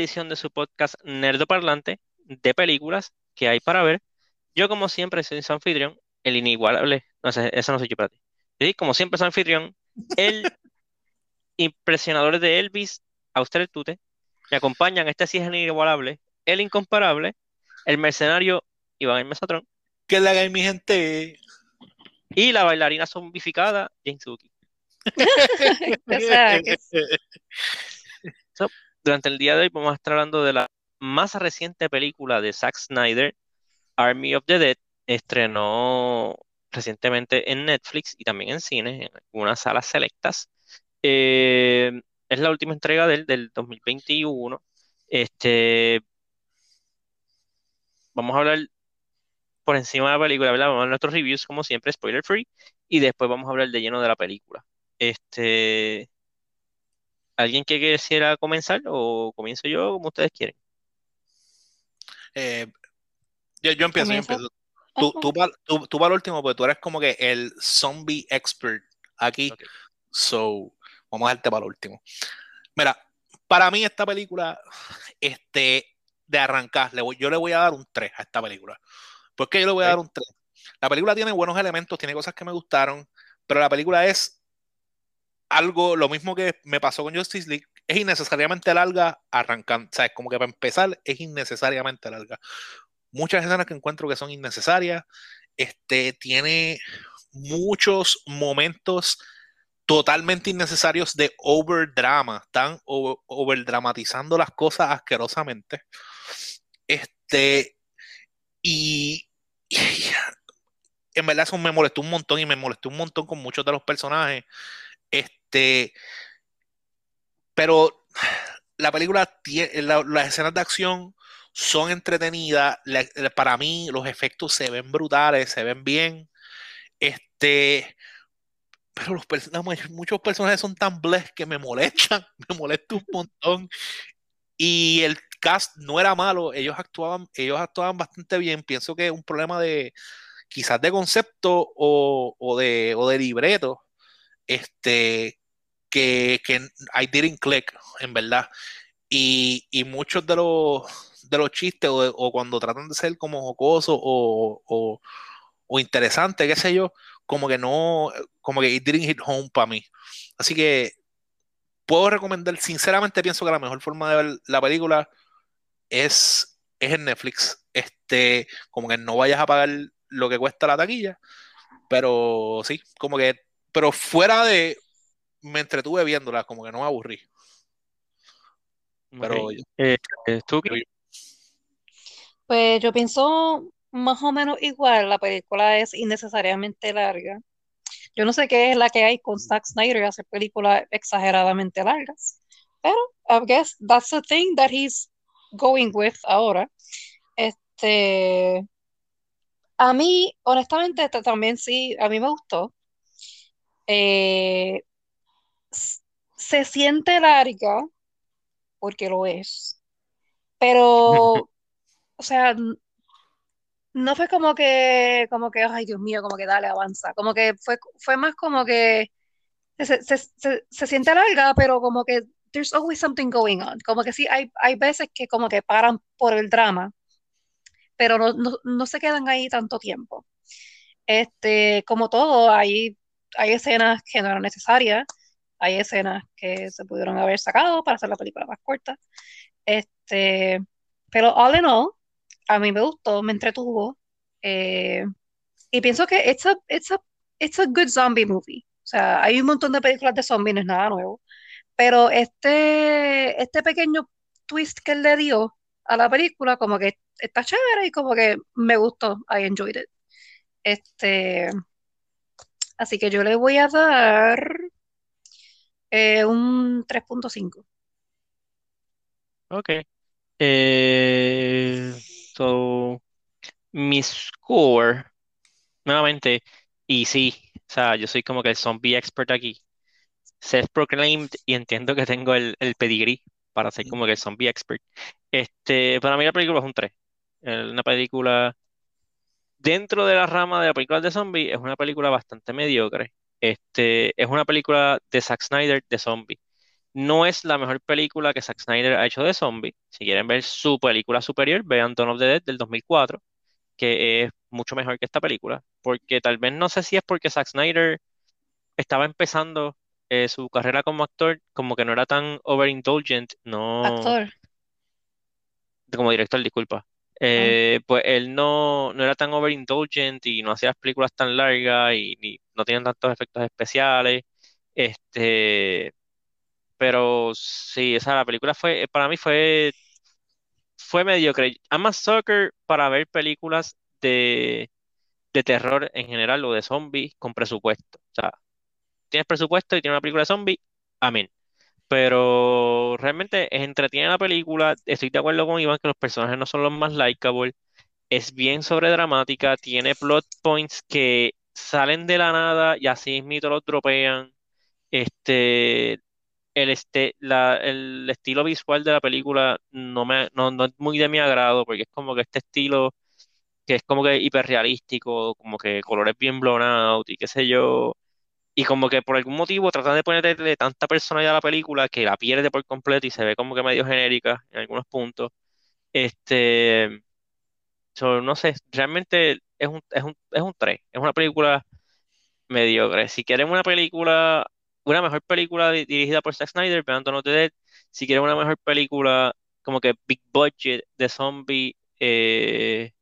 la edición de su podcast Nerdo Parlante de películas que hay para ver. Yo, como siempre, soy su anfitrión, el inigualable. No sé, eso no soy yo para ti. Sí, como siempre, su anfitrión, el impresionador de Elvis, usted el Tute. Me acompañan, este sí es el inigualable, el incomparable, el mercenario Iván el Mesatrón. Que le haga mi gente. Y la bailarina zombificada, Jane Suki. durante el día de hoy vamos a estar hablando de la más reciente película de Zack Snyder, Army of the Dead. Estrenó recientemente en Netflix y también en cines, en algunas salas selectas. Eh, es la última entrega del, del 2021. Este, vamos a hablar por encima de la película, ¿verdad? Vamos a nuestros reviews, como siempre, spoiler free, y después vamos a hablar de lleno de la película. Este, ¿alguien que quisiera comenzar o comienzo yo, como ustedes quieren? Eh, yo, yo, empiezo, yo empiezo. Tú, tú, tú, tú, para el último, porque tú eres como que el zombie expert aquí. So, vamos a darte para el último. Mira, para mí esta película, este, de arrancar, le voy, yo le voy a dar un 3 a esta película. ¿Por qué yo le voy a dar un 3? La película tiene buenos elementos, tiene cosas que me gustaron, pero la película es algo, lo mismo que me pasó con Justice League, es innecesariamente larga arrancando. O sea, como que para empezar es innecesariamente larga. Muchas escenas que encuentro que son innecesarias. Este tiene muchos momentos totalmente innecesarios de overdrama. Están overdramatizando las cosas asquerosamente. Este, y, y, en verdad eso me molestó un montón y me molestó un montón con muchos de los personajes. Este, pero la película tiene, las escenas de acción son entretenidas. para mí, los efectos se ven brutales, se ven bien. Este, pero los muchos personajes son tan bless que me molestan, me molesta un montón. Y el cast no era malo, ellos actuaban, ellos actuaban bastante bien. Pienso que es un problema de quizás de concepto o, o de, o de libreto este, que, que I didn't click, en verdad. Y, y muchos de los, de los chistes o, cuando tratan de ser como jocosos o, o, interesantes, qué sé yo, como que no, como que it didn't hit home para mí. Así que puedo recomendar, sinceramente pienso que la mejor forma de ver la película es, es en Netflix. Este, como que no vayas a pagar lo que cuesta la taquilla, pero sí, como que pero fuera de. Me entretuve viéndola, como que no me aburrí. Pero. Eh, ¿tú Pues yo pienso más o menos igual. La película es innecesariamente larga. Yo no sé qué es la que hay con Zack Snyder y hacer películas exageradamente largas. Pero I guess that's the thing that he's going with ahora. Este. A mí, honestamente, también sí, a mí me gustó. Eh, se siente larga, porque lo es, pero, o sea, no fue como que, como que, ay Dios mío, como que dale, avanza, como que fue, fue más como que se, se, se, siente larga, pero como que there's always something going on, como que sí, hay, hay veces que como que paran por el drama, pero no, no, no se quedan ahí tanto tiempo. Este, como todo, hay hay escenas que no eran necesarias, hay escenas que se pudieron haber sacado para hacer la película más corta. Este, pero all in all, a mí me gustó, me entretuvo. Eh, y pienso que it's a, it's, a, it's a good zombie movie. O sea, hay un montón de películas de zombies, no es nada nuevo. Pero este, este pequeño twist que él le dio a la película, como que está chévere y como que me gustó. I enjoyed it. Este, Así que yo le voy a dar eh, un 3.5. Ok. Eh, so, mi score, nuevamente, y sí, o sea, yo soy como que el zombie expert aquí. Self-proclaimed y entiendo que tengo el, el pedigrí para ser como que el zombie expert. Este, para mí la película es un 3. Una película dentro de la rama de la película de zombies, es una película bastante mediocre. Este, es una película de Zack Snyder de zombies. No es la mejor película que Zack Snyder ha hecho de zombie. Si quieren ver su película superior, vean Dawn of the Dead del 2004, que es mucho mejor que esta película. Porque tal vez no sé si es porque Zack Snyder estaba empezando eh, su carrera como actor, como que no era tan overindulgent, no Actor. como director, disculpa. Eh, pues él no, no era tan overindulgent y no hacía las películas tan largas y no tenían tantos efectos especiales. Este, pero sí, esa la película fue, para mí fue, fue mediocre. I'm a sucker para ver películas de, de terror en general o de zombies con presupuesto. O sea, tienes presupuesto y tienes una película de zombies, amén. Pero realmente entretiene la película. Estoy de acuerdo con Iván que los personajes no son los más likeable. Es bien sobredramática, tiene plot points que salen de la nada y así mismo los dropean. Este, el, este, la- el estilo visual de la película no me, no, no es muy de mi agrado, porque es como que este estilo que es como que hiperrealístico, como que colores bien blown out y qué sé yo. Y como que por algún motivo tratan de ponerle tanta personalidad a la película que la pierde por completo y se ve como que medio genérica en algunos puntos. Este, so, no sé, realmente es un, es un, es un 3, es una película mediocre. Si quieren una película, una mejor película di- dirigida por Zack Snyder, vean Dawn of the Dead. Si quieren una mejor película como que big budget de zombie, eh,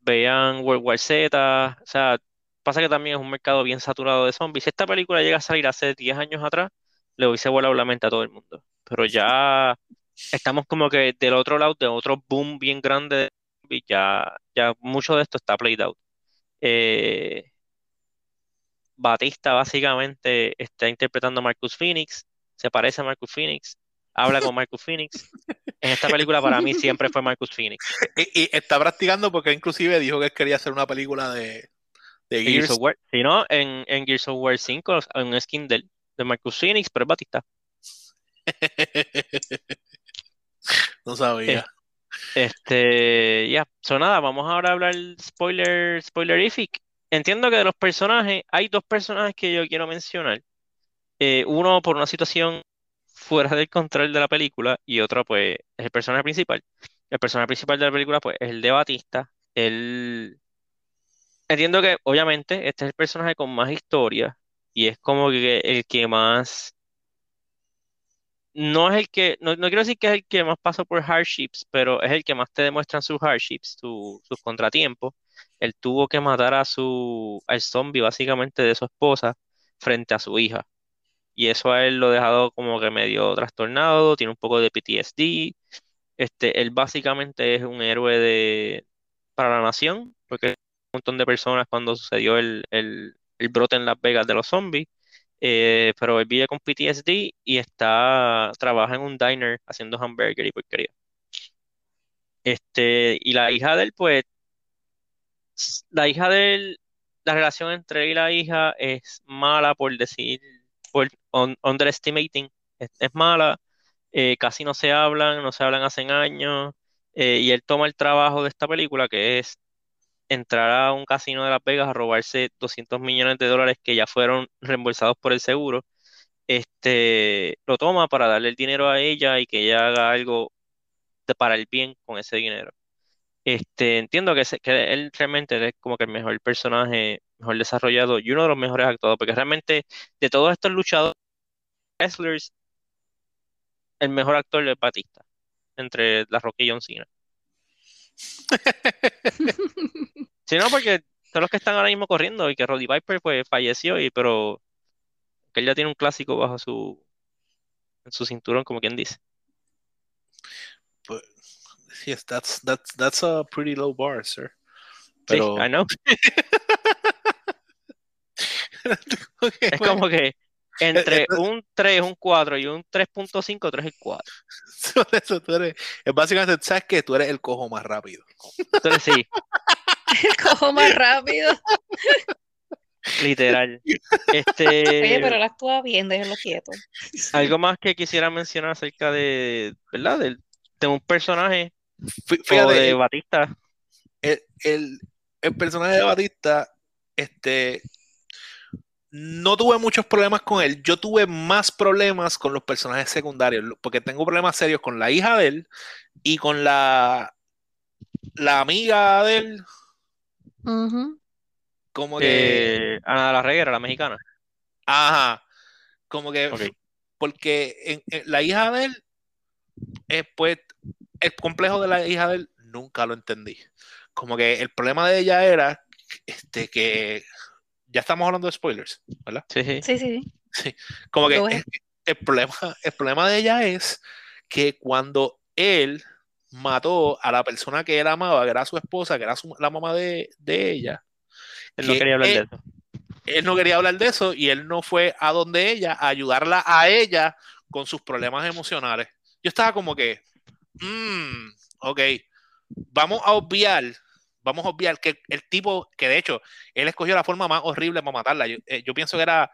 vean World War Z. O sea, pasa que también es un mercado bien saturado de zombies. Si esta película llega a salir hace 10 años atrás, le hubiese volado la mente a todo el mundo. Pero ya estamos como que del otro lado, de otro boom bien grande de zombies, ya, ya mucho de esto está played out. Eh, Batista básicamente está interpretando a Marcus Phoenix, se parece a Marcus Phoenix, habla con Marcus Phoenix. En esta película para mí siempre fue Marcus Phoenix. Y, y está practicando porque inclusive dijo que quería hacer una película de, de Gears Gears. of War, si no, en, en Gears of War 5 hay un skin del- de, Marcus Phoenix, pero es Batista. No sabía. Este, ya, so nada, vamos ahora a hablar spoiler, spoilerific. Entiendo que de los personajes, hay dos personajes que yo quiero mencionar. Eh, uno por una situación fuera del control de la película y otro pues es el personaje principal. El personaje principal de la película pues es el de Batista. Él, entiendo que obviamente este es el personaje con más historia y es como que el que más no es el que, no, no quiero decir que es el que más pasa por hardships, pero es el que más te demuestran sus hardships, su- sus contratiempos. Él tuvo que matar a su, al zombie básicamente de su esposa frente a su hija. Y eso a él lo ha dejado como que medio trastornado, tiene un poco de PTSD. Este, él básicamente es un héroe de, para la nación, porque montón de personas cuando sucedió el, el, brote en Las Vegas de los zombies. Eh, pero él vive con PTSD y está, trabaja en un diner haciendo hamburger y porquería. Este, y la hija de él, pues, la hija de él, la relación entre él y la hija es mala, por decir, por un- underestimating, es, es mala, eh, casi no se hablan, no se hablan hace años, eh, y él toma el trabajo de esta película, que es entrar a un casino de Las Vegas a robarse 200 millones de dólares que ya fueron reembolsados por el seguro este, lo toma para darle el dinero a ella y que ella haga algo de- para el bien con ese dinero. Este, entiendo que, se- que él realmente es como que el mejor personaje, mejor desarrollado y uno de los mejores actuados, porque realmente de todos estos luchadores, wrestlers, el mejor actor es Batista, entre La Roca y John Cena. Si no, porque todos los que están ahora mismo corriendo y que Roddy Piper pues falleció, y, pero que él ya tiene un clásico bajo su, en su cinturón, como quien dice. Pues, yes, that's, that's, that's a pretty low bar, sir. Sí, I know. Es como que entre Eh, eh, un 3, un 4 y un 3.5, 3 es 4. por eso tú eres, es básicamente, sabes que tú eres el cojo más rápido. Entonces sí, Cojo más rápido. literal. Oye, Este, pero él actúa bien, déjenlo quieto. algo más que quisiera mencionar acerca de, ¿verdad? Del- De, un personaje Fí- o Fíjate, de el, Batista. el, el- el personaje de Batista, este, no tuve muchos problemas con él. Yo tuve más problemas con los personajes secundarios, porque tengo problemas serios con la hija de él y con la, la amiga de él. Ujú. Como que. Eh, Ana de la Reguera, la mexicana. Ajá. Como que. Porque en- en la hija de él, eh, pues, el complejo de la hija de él nunca lo entendí. Como que el problema de ella era este, que. Ya estamos hablando de spoilers, ¿verdad? Sí, sí. Sí, sí, sí. Como que el problema, el problema de ella es que cuando él mató a la persona que él amaba, que era su esposa, que era su- la mamá de, de ella, Él no que quería hablar de eso. él no quería hablar de eso y él no fue a donde ella a ayudarla a ella con sus problemas emocionales. Yo estaba como que, mm, ok, vamos a obviar, vamos a obviar que el tipo, que de hecho, él escogió la forma más horrible para matarla. Yo, eh, yo pienso que era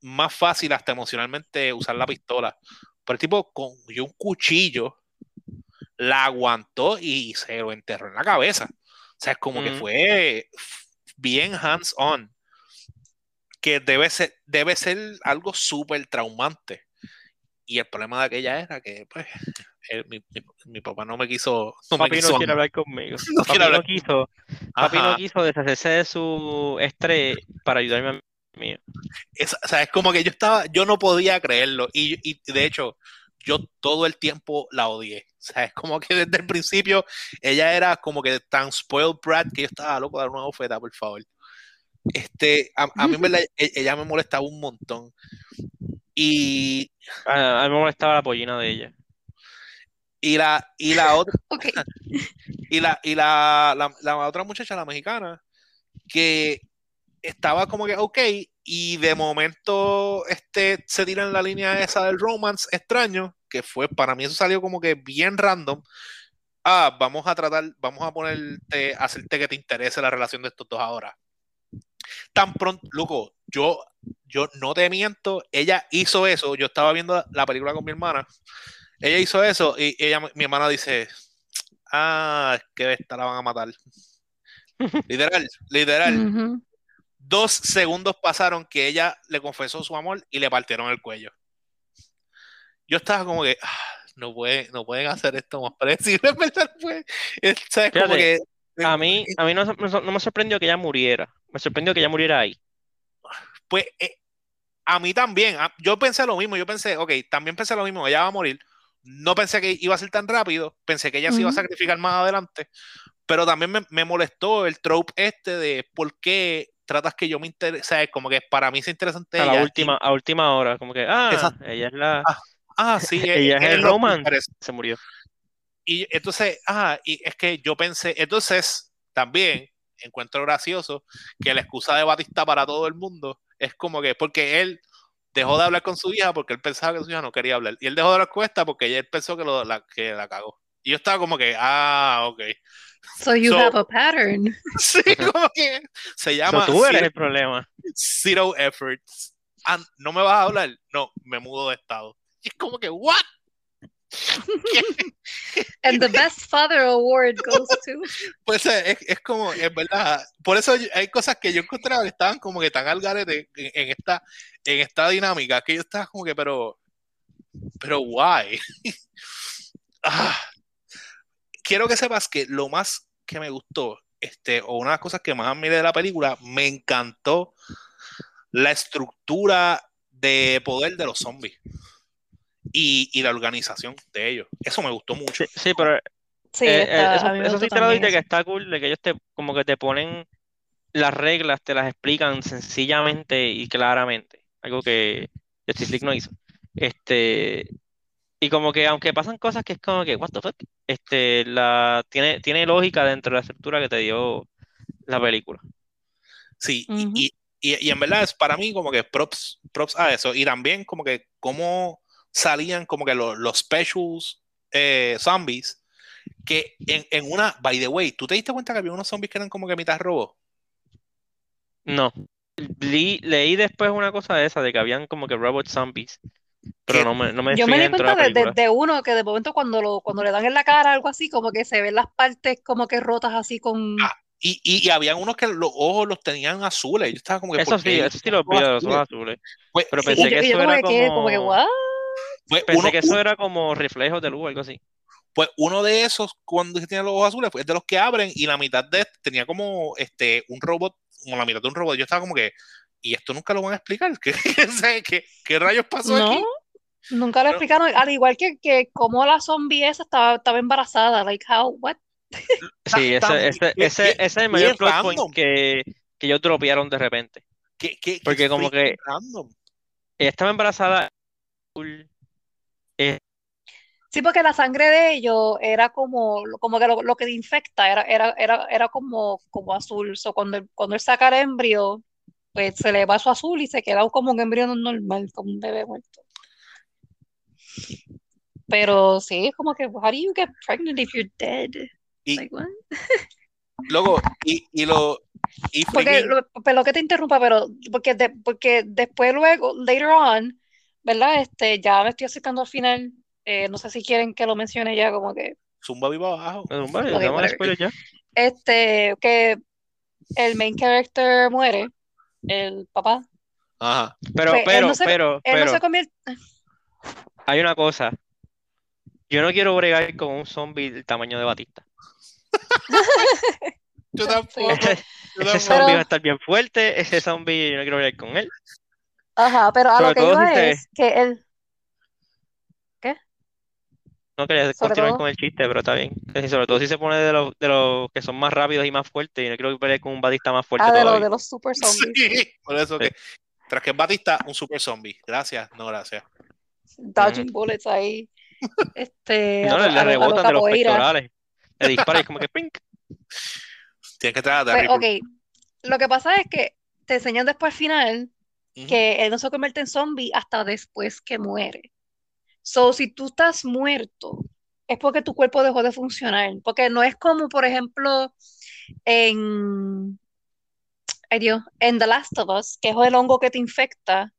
más fácil hasta emocionalmente usar la pistola. Pero el tipo cogió un cuchillo, la aguantó y se lo enterró en la cabeza. O sea, es como que fue bien hands-on que debe ser, debe ser algo súper traumante. Y el problema de aquella era que, pues, él- mi, mi- mi papá no me quiso. No me Papi quiso no quiere hablar conmigo. No Papi quiere hablar no quiso, papi no quiso deshacerse de su estrés para ayudarme a mí. Es, o sea, es como que yo estaba, yo no podía creerlo. Y, y de hecho, yo todo el tiempo la odié. O sea, es como que desde el principio ella era como que tan spoiled brat que yo estaba loco de dar una bofeta, por favor. Este, a, a mí verdad, e- ella me molestaba un montón. Y, A, a mí me molestaba la pollina de ella. Y la, y la otra, y la, y la, la, la otra muchacha, la mexicana, que estaba como que ok, y de momento este, se tira en la línea esa del romance extraño, que fue, para mí eso salió como que bien random. Ah, vamos a tratar, vamos a ponerte, hacerte que te interese la relación de estos dos ahora. Tan pronto, loco, yo, yo no te miento, ella hizo eso, yo estaba viendo la película con mi hermana, ella hizo eso y ella, mi hermana dice, ah, es que esta la van a matar. Literal, literal. Dos segundos pasaron que ella le confesó su amor y le partieron el cuello. Yo estaba como que, ah, no, pueden, no pueden hacer esto más predecible. Pues, es, ¿sabes? Como Fíjate, que, A mí, a mí no, no- no me sorprendió que ella muriera. Me sorprendió que ella muriera ahí. pues, eh, a mí también, a- yo pensé lo mismo, yo pensé, ok, también pensé lo mismo, ella va a morir. No pensé que iba a ser tan rápido, pensé que ella se iba a sacrificar más adelante, pero también me, me molestó el trope este de por qué tratas que yo me interese, ¿sabes? Como que para mí es interesante A la ella. y- última, a última hora. Como que, ah, Exacto. ella es la. ah, sí, ella es el lo que romance. Se murió. Y entonces, ah, y es que yo pensé, entonces también encuentro gracioso que la excusa de Batista para todo el mundo es como que, porque él dejó de hablar con su hija porque él pensaba que su hija no quería hablar. Y él dejó de hablar con esta porque él pensó que, lo, la, que la cagó. Y yo estaba como que, ah, ok. So you So- have a pattern. Sí, como que se So, llama tú eres zero, el problema. zero efforts. Ah, ¿no me vas a hablar? No, me mudo de estado. Y es como que, ¿what? And the best father award goes to. Pues eh, es, es como, es verdad. Por eso hay cosas que yo encontraba que estaban como que tan al garete en, en esta, en esta dinámica que yo estaba como que, pero, pero why? Ah. Quiero que sepas que lo más que me gustó, este, o una de las cosas que más admiré de la película, me encantó la estructura de poder de los zombies y, y la organización de ellos. Eso me gustó mucho. Sí, sí, pero Sí, eh, eh, está, eso, sí te lo doy de que está cool, de que ellos te, como que te ponen las reglas, te las explican sencillamente y claramente. Algo que Justice League no hizo. Este, y como que aunque pasan cosas que es como que, what the fuck, este, la, tiene, tiene lógica dentro de la estructura que te dio la película. Sí, y- y, y, y en verdad es para mí como que props, props a eso. Y también como que cómo salían como que los, los specials eh, zombies. Que en, en una, by the way, ¿tú te diste cuenta que había unos zombies que eran como que mitad robots? No. Leí, leí después una cosa de esa, de que habían como que robot zombies, pero no me, no me Yo me di cuenta de, de- película. de uno que de momento cuando lo, cuando le dan en la cara algo así, como que se ven las partes como que rotas así con, Ah, Y, y, y habían unos que los ojos los tenían azules. Yo estaba como que. Eso ¿por sí, eso sí los vi, los ojos azules. Pues, Pero pensé que yo eso era que, como que, como... ¿what? pues Pensé uno, que eso era como reflejos de luz o algo así. Pues uno de esos, cuando tiene los ojos azules, pues, es de los que abren y la mitad de este tenía como este un robot, como la mitad de un robot. Yo estaba como que, y esto nunca lo van a explicar. ¿Qué, qué, qué, qué rayos pasó No, aquí? nunca lo Pero- explicaron. Al igual que, que como la zombie esa estaba, estaba embarazada. Like, how, what? Sí, ese, ese, ese, ese es el mayor plot point que, que ellos dropearon de repente. ¿Qué, qué, qué Porque como que- random? Ella estaba embarazada. Sí, porque la sangre de ellos era como, como que lo, lo que infecta era, era, era, era como, como azul. So, cuando, él- cuando él saca el embrio, pues se le va su azul y se queda como un embrión normal, como un bebé muerto. Pero sí, es como que, how do you get pregnant if you're dead? Y Like, what? luego, y, y lo. Y Porque, lo, pero que te interrumpa, pero porque, de- porque después luego, later on, ¿verdad? Este, ya me estoy acercando al final. Eh, no sé si quieren que lo mencione ya, como que, Zumba viva abajo. no, vale, Ok, damos whatever. spoiler ya. este, que el main character muere, el papá. Ajá. Pero, Pues, él pero, no se- pero, Él no pero, se convierte. hay una cosa. Yo no quiero bregar con un zombie del tamaño de Batista. Yo tampoco. Ese, yo ese tampoco. zombie Pero- va a estar bien fuerte. Ese zombie yo no quiero bregar con él. Ajá, pero a Sobre lo que se- es que él, No quería Sobre continuar todo- con el chiste, pero está bien. Y sobre todo si se pone de los, de los que son más rápidos y más fuertes. Y no quiero pelear con un Batista más fuerte ah, de, los todavía. de los super zombies, Sí, por eso que. Tras que es Batista, un super zombie. Gracias, no gracias. dodging bullets ahí. Este, No, a, le, a a lo rebotan de los pectorales. Le dispara y es como que pink. Tienes que tratar de Pues, ok, lo que pasa es que te enseñan después al final que él no se convierte en zombie hasta después que muere. So, si tú estás muerto, es porque tu cuerpo dejó de funcionar. Porque no es como, por ejemplo, en, ay Dios, en The Last of Us, que es el hongo que te infecta,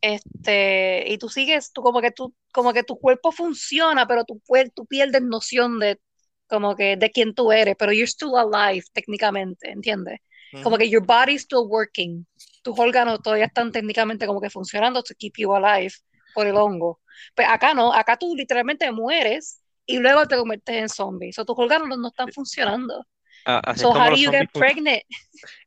este, y tú sigues, tú como que tú, como que tu cuerpo funciona, pero tú, puer- tú pierdes noción de como que de quién tú eres, pero you're still alive técnicamente, ¿entiendes? Como que your body's still working. Tus órganos todavía están técnicamente como que funcionando to keep you alive por el hongo. Pues acá no, acá tú literalmente mueres y luego te conviertes en zombie. So tus órganos no, están funcionando. Ah, So como how do los you get pregnant? Eh,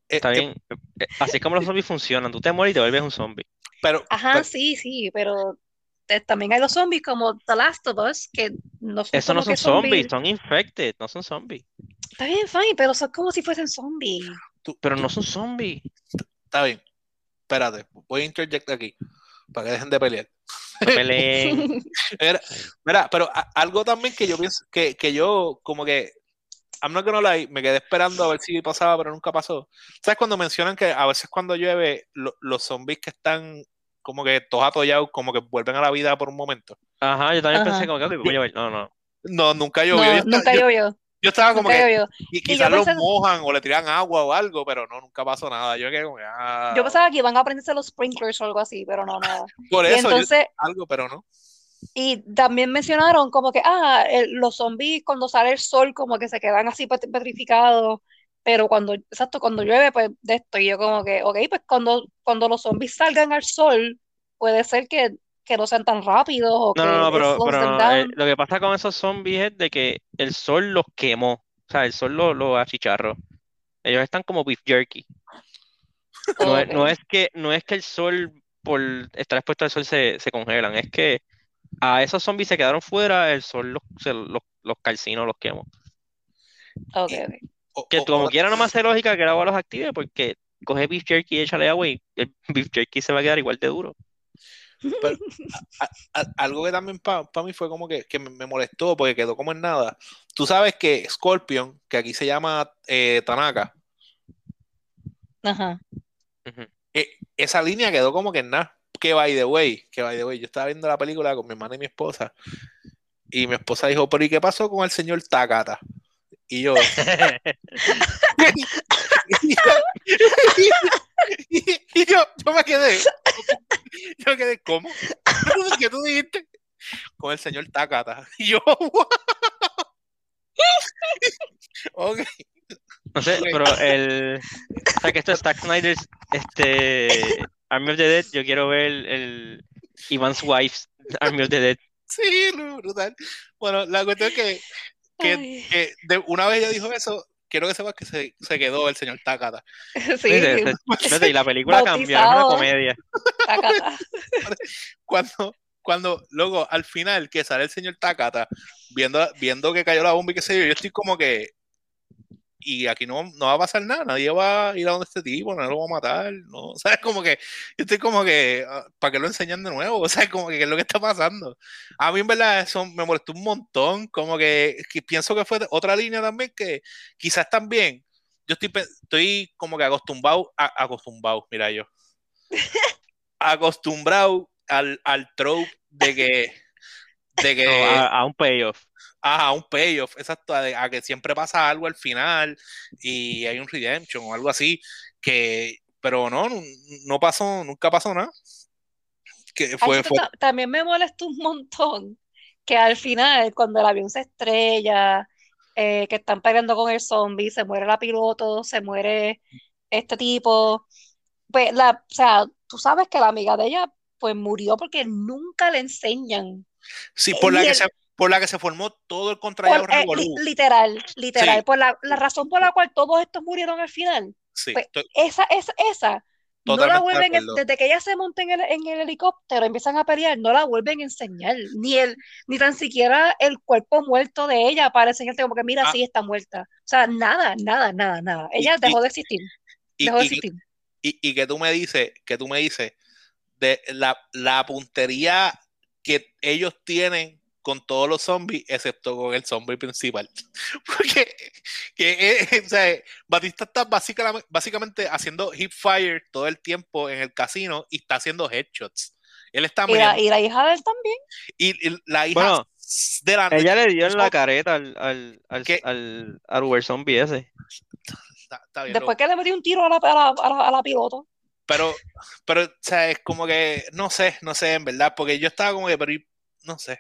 Está bien. Eh, Así es como los zombies funcionan. Tú te mueres y te vuelves un zombie. pero, Ajá, pero- sí, sí, pero te- también hay los zombies como The Last of Us que no son Eso no son zombies. zombies, son infected, no son zombies. Está bien, fine, pero son como si fuesen zombies. tú- Pero tú- no son zombies. Está bien. Espérate, voy a interject aquí para que dejen de pelear. No peleen. Mira, mira, pero a- algo también que yo pienso, que, que yo como que, I'm not gonna lie, me quedé esperando a ver si pasaba, pero nunca pasó. ¿Sabes cuando mencionan que a veces cuando llueve, lo- los zombies que están como que todos atollados, como que vuelven a la vida por un momento? Ajá, yo también Ajá. pensé como que, ok, voy a ver. No, no. No, nunca llovió. No, nunca llovió. Yo estaba como que, y yo quizás los pensé- mojan o le tiran agua o algo, pero no, nunca pasó nada. Yo quedé como que, ah, Yo pensaba que iban a aprenderse los sprinklers o algo así, pero no, nada. por eso, yo- entonces, algo, pero no. y también mencionaron como que, ah, el- los zombies cuando sale el sol como que se quedan así pet- petrificados, pero cuando, exacto, cuando llueve, pues de esto, y yo como que, ok, pues cuando, cuando los zombies salgan al sol, puede ser que, que no sean tan rápidos o No, que no, pero, pero no, eh, lo que pasa con esos zombies es de que el sol los quemó. O sea, el sol los los achicharró. Ellos están como beef jerky. No es, no Ok. es que, no es que el sol, por estar expuesto al sol, se, se congelan. Es que a esos zombies se quedaron fuera, el sol los, se- los, los calcinó, los quemó. Ok, ok. O- Que o- como o- quiera, no me hace lógica que el agua los active, porque coge beef jerky y échale agua y el beef jerky se va a quedar igual de duro. a- algo que también para mí fue como que, que me, me molestó porque quedó como en nada. Tú sabes que Scorpion, que aquí se llama eh, Tanaka, Ajá. Eh, esa línea quedó como que en nada. Que by the way, que by the way, yo estaba viendo la película con mi hermana y mi esposa y mi esposa dijo, pero ¿y qué pasó con el señor Takata? Y yo, y, y yo, yo me quedé, yo quedé, ¿cómo? ¿Qué tú dijiste? Con el señor Takata. Y yo, ok. No sé, pero el. O sea, que esto es Zack Snyder's este, Army of the Dead. Yo quiero ver el Ivan's Wife's Army of the Dead. Sí, brutal. Bueno, la cuestión es que, que, que de, una vez ella dijo eso, quiero que sepas que se, se quedó el señor Takata. Sí, Fíjate, fíjate, y la película cambió, es una comedia. tacata. Cuando, cuando, luego, al final, que sale el señor Takata, viendo, viendo que cayó la bomba y qué sé yo, yo estoy como que. Y aquí no, no va a pasar nada, nadie va a ir a donde este tipo, nadie lo va a matar, ¿no? ¿Sabes? Como que, yo estoy como que, ah, ¿para qué lo enseñan de nuevo? O sea, como que, ¿qué es lo que está pasando? A mí, en verdad, eso me molestó un montón, como que, que pienso que fue otra línea también que quizás también, yo estoy, estoy como que acostumbrado, a- acostumbrado, mira yo, acostumbrado al, al trope de que, de que, No, a, a un payoff. Ajá, un payoff, exacto, a, a que siempre pasa algo al final y hay un redemption o algo así, que, pero no, no, pasó, nunca pasó nada. Que fue, también me molesta un montón que al final, cuando el avión se estrella, eh, que están peleando con el zombie, se muere la piloto, se muere este tipo, pues la, o sea, tú sabes que la amiga de ella pues murió porque nunca le enseñan. sí, por la que se, por la que se formó todo el contrario eh, literal, literal, Sí. por la, la razón por la cual todos estos murieron al final. Sí, pues, estoy- Esa, esa, esa, no la de vuelven, desde que ella se monta en el, en el helicóptero, empiezan a pelear, no la vuelven a enseñar, ni el, ni tan siquiera el cuerpo muerto de ella aparece en el como que mira, Ah. sí está muerta. O sea, nada, nada, nada, nada. Ella Y- dejó y- de existir, y, dejó de existir. y, y que tú me dices, que tú me dices de la, la puntería que ellos tienen con todos los zombies, excepto con el zombie principal. Porque que, eh, o sea, Batista está básicamente, básicamente haciendo hip fire todo el tiempo en el casino y está haciendo headshots. Él está Y la, mirando. y la hija de él también. Y, y la hija Bueno, de la Ella le dio en la careta al, al, al, ¿Qué? al, al Uber Zombie ese. está, está bien, Después que le metió un tiro a la, a la, a la, a la piloto. Pero, pero, o sea, es como que, no sé, no sé, en verdad, porque yo estaba como que, pero, no sé,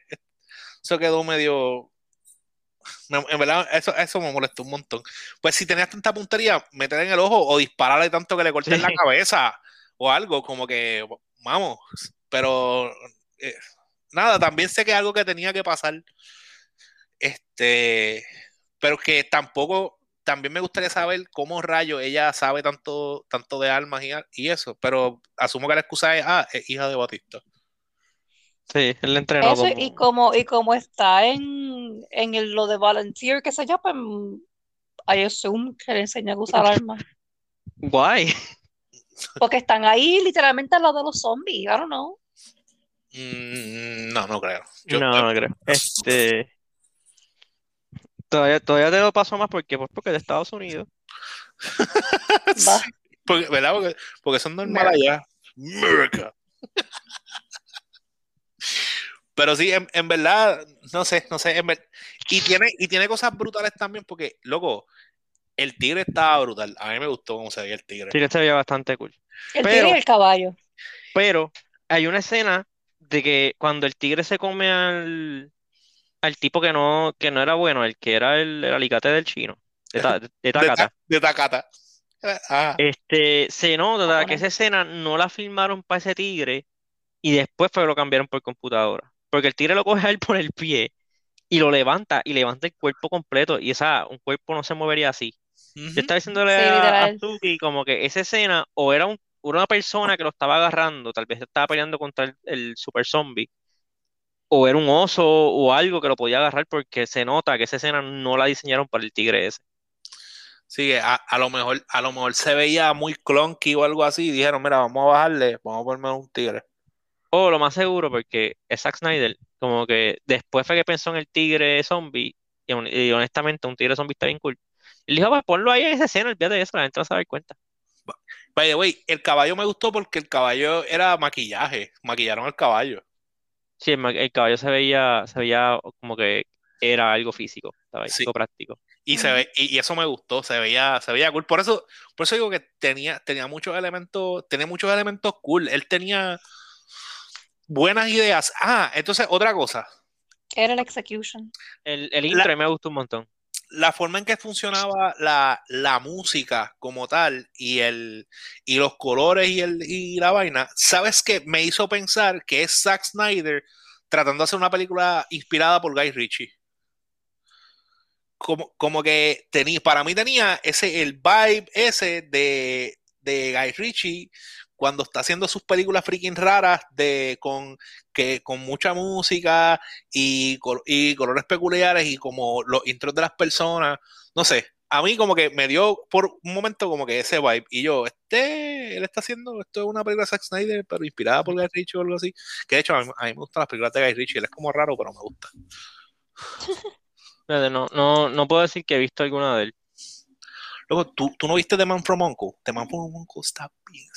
eso quedó medio, me- en verdad, eso, eso me molestó un montón. Pues si tenías tanta puntería, meter en el ojo o dispararle tanto que le corten Sí. la cabeza o algo, como que, vamos, pero, eh, nada, también sé que es algo que tenía que pasar, este, pero que tampoco, también me gustaría saber cómo rayo ella sabe tanto, tanto de armas y, y eso, pero asumo que la excusa es, ah, es hija de Batista. Sí, él le entrenó Eso, como... y como, y como está en, en el- lo de volunteer, que sé yo, pues I assume que le enseñan a usar armas. Guay. Porque están ahí literalmente al lado de los zombies. I don't know. Mm, no, no creo. Yo- No, no creo. Este... Todavía, todavía te lo paso más porque, pues, porque de Estados Unidos. Porque, ¿verdad? Porque, porque son normales allá. America. Pero sí, en, en verdad, no sé, no sé. en ver- y, tiene, y tiene cosas brutales también, porque, loco, el tigre estaba brutal. A mí me gustó cómo se veía el tigre. Sí, se veía bastante cool. El Pero- tigre y el caballo. Pero hay una escena de que cuando el tigre se come al, al tipo que no, que no era bueno, el que era el, el alicate del chino, de, ta- de De, Takata. ta- de Takata. Ah, Este, se nota que esa escena no la filmaron para ese tigre y después fue que lo cambiaron por computadora. Porque el tigre lo coge a él por el pie y lo levanta y levanta el cuerpo completo y esa, un cuerpo no se movería así. ujú. Yo estaba diciéndole Sí, a, a como que esa escena o era un- una persona que lo estaba agarrando, tal vez estaba peleando contra el, el super zombie, o era un oso o algo que lo podía agarrar porque se nota que esa escena no la diseñaron para el tigre ese. Sí, a, a lo mejor, a lo mejor se veía muy clunky o algo así. Y dijeron, mira, vamos a bajarle, vamos a ponerme un tigre. O lo más seguro, porque es Zack Snyder, como que después fue que pensó en el tigre zombie, y, hon- y honestamente un tigre zombie está bien cool. Y le dijo, pues ponlo ahí en esa escena, olvídate de eso, la gente va a dar cuenta. By the way, el caballo me gustó porque el caballo era maquillaje. Maquillaron al caballo. Sí, el, caballo se veía, se veía como que era algo físico, estaba ahí, Sí. algo práctico. Y, se ve, y, y eso me gustó, se veía, se veía cool. Por eso, por eso digo que tenía, tenía muchos elementos, tenía muchos elementos cool. Él tenía buenas ideas. Ah, entonces, otra cosa. Era el execution. El, el intro me gustó un montón. la forma en que funcionaba la, la música como tal y, el, y los colores y, el, y la vaina, ¿sabes qué? Me hizo pensar que es Zack Snyder tratando de hacer una película inspirada por Guy Ritchie. Como, como que tenía, para mí tenía ese, el vibe ese de, de Guy Ritchie cuando está haciendo sus películas freaking raras de con que con mucha música y, colores peculiares y como los intros de las personas, no sé, a mí como que me dio por un momento como que ese vibe y yo, este, él está haciendo, esto es una película de Zack Snyder, pero inspirada por Guy Ritchie o algo así, que de hecho a mí, me gustan las películas de Guy Ritchie, él es como raro, pero me gusta. No, no, no puedo decir que he visto alguna de él. Luego, ¿tú, ¿tú no viste The Man from Uncle? The Man from Uncle está bien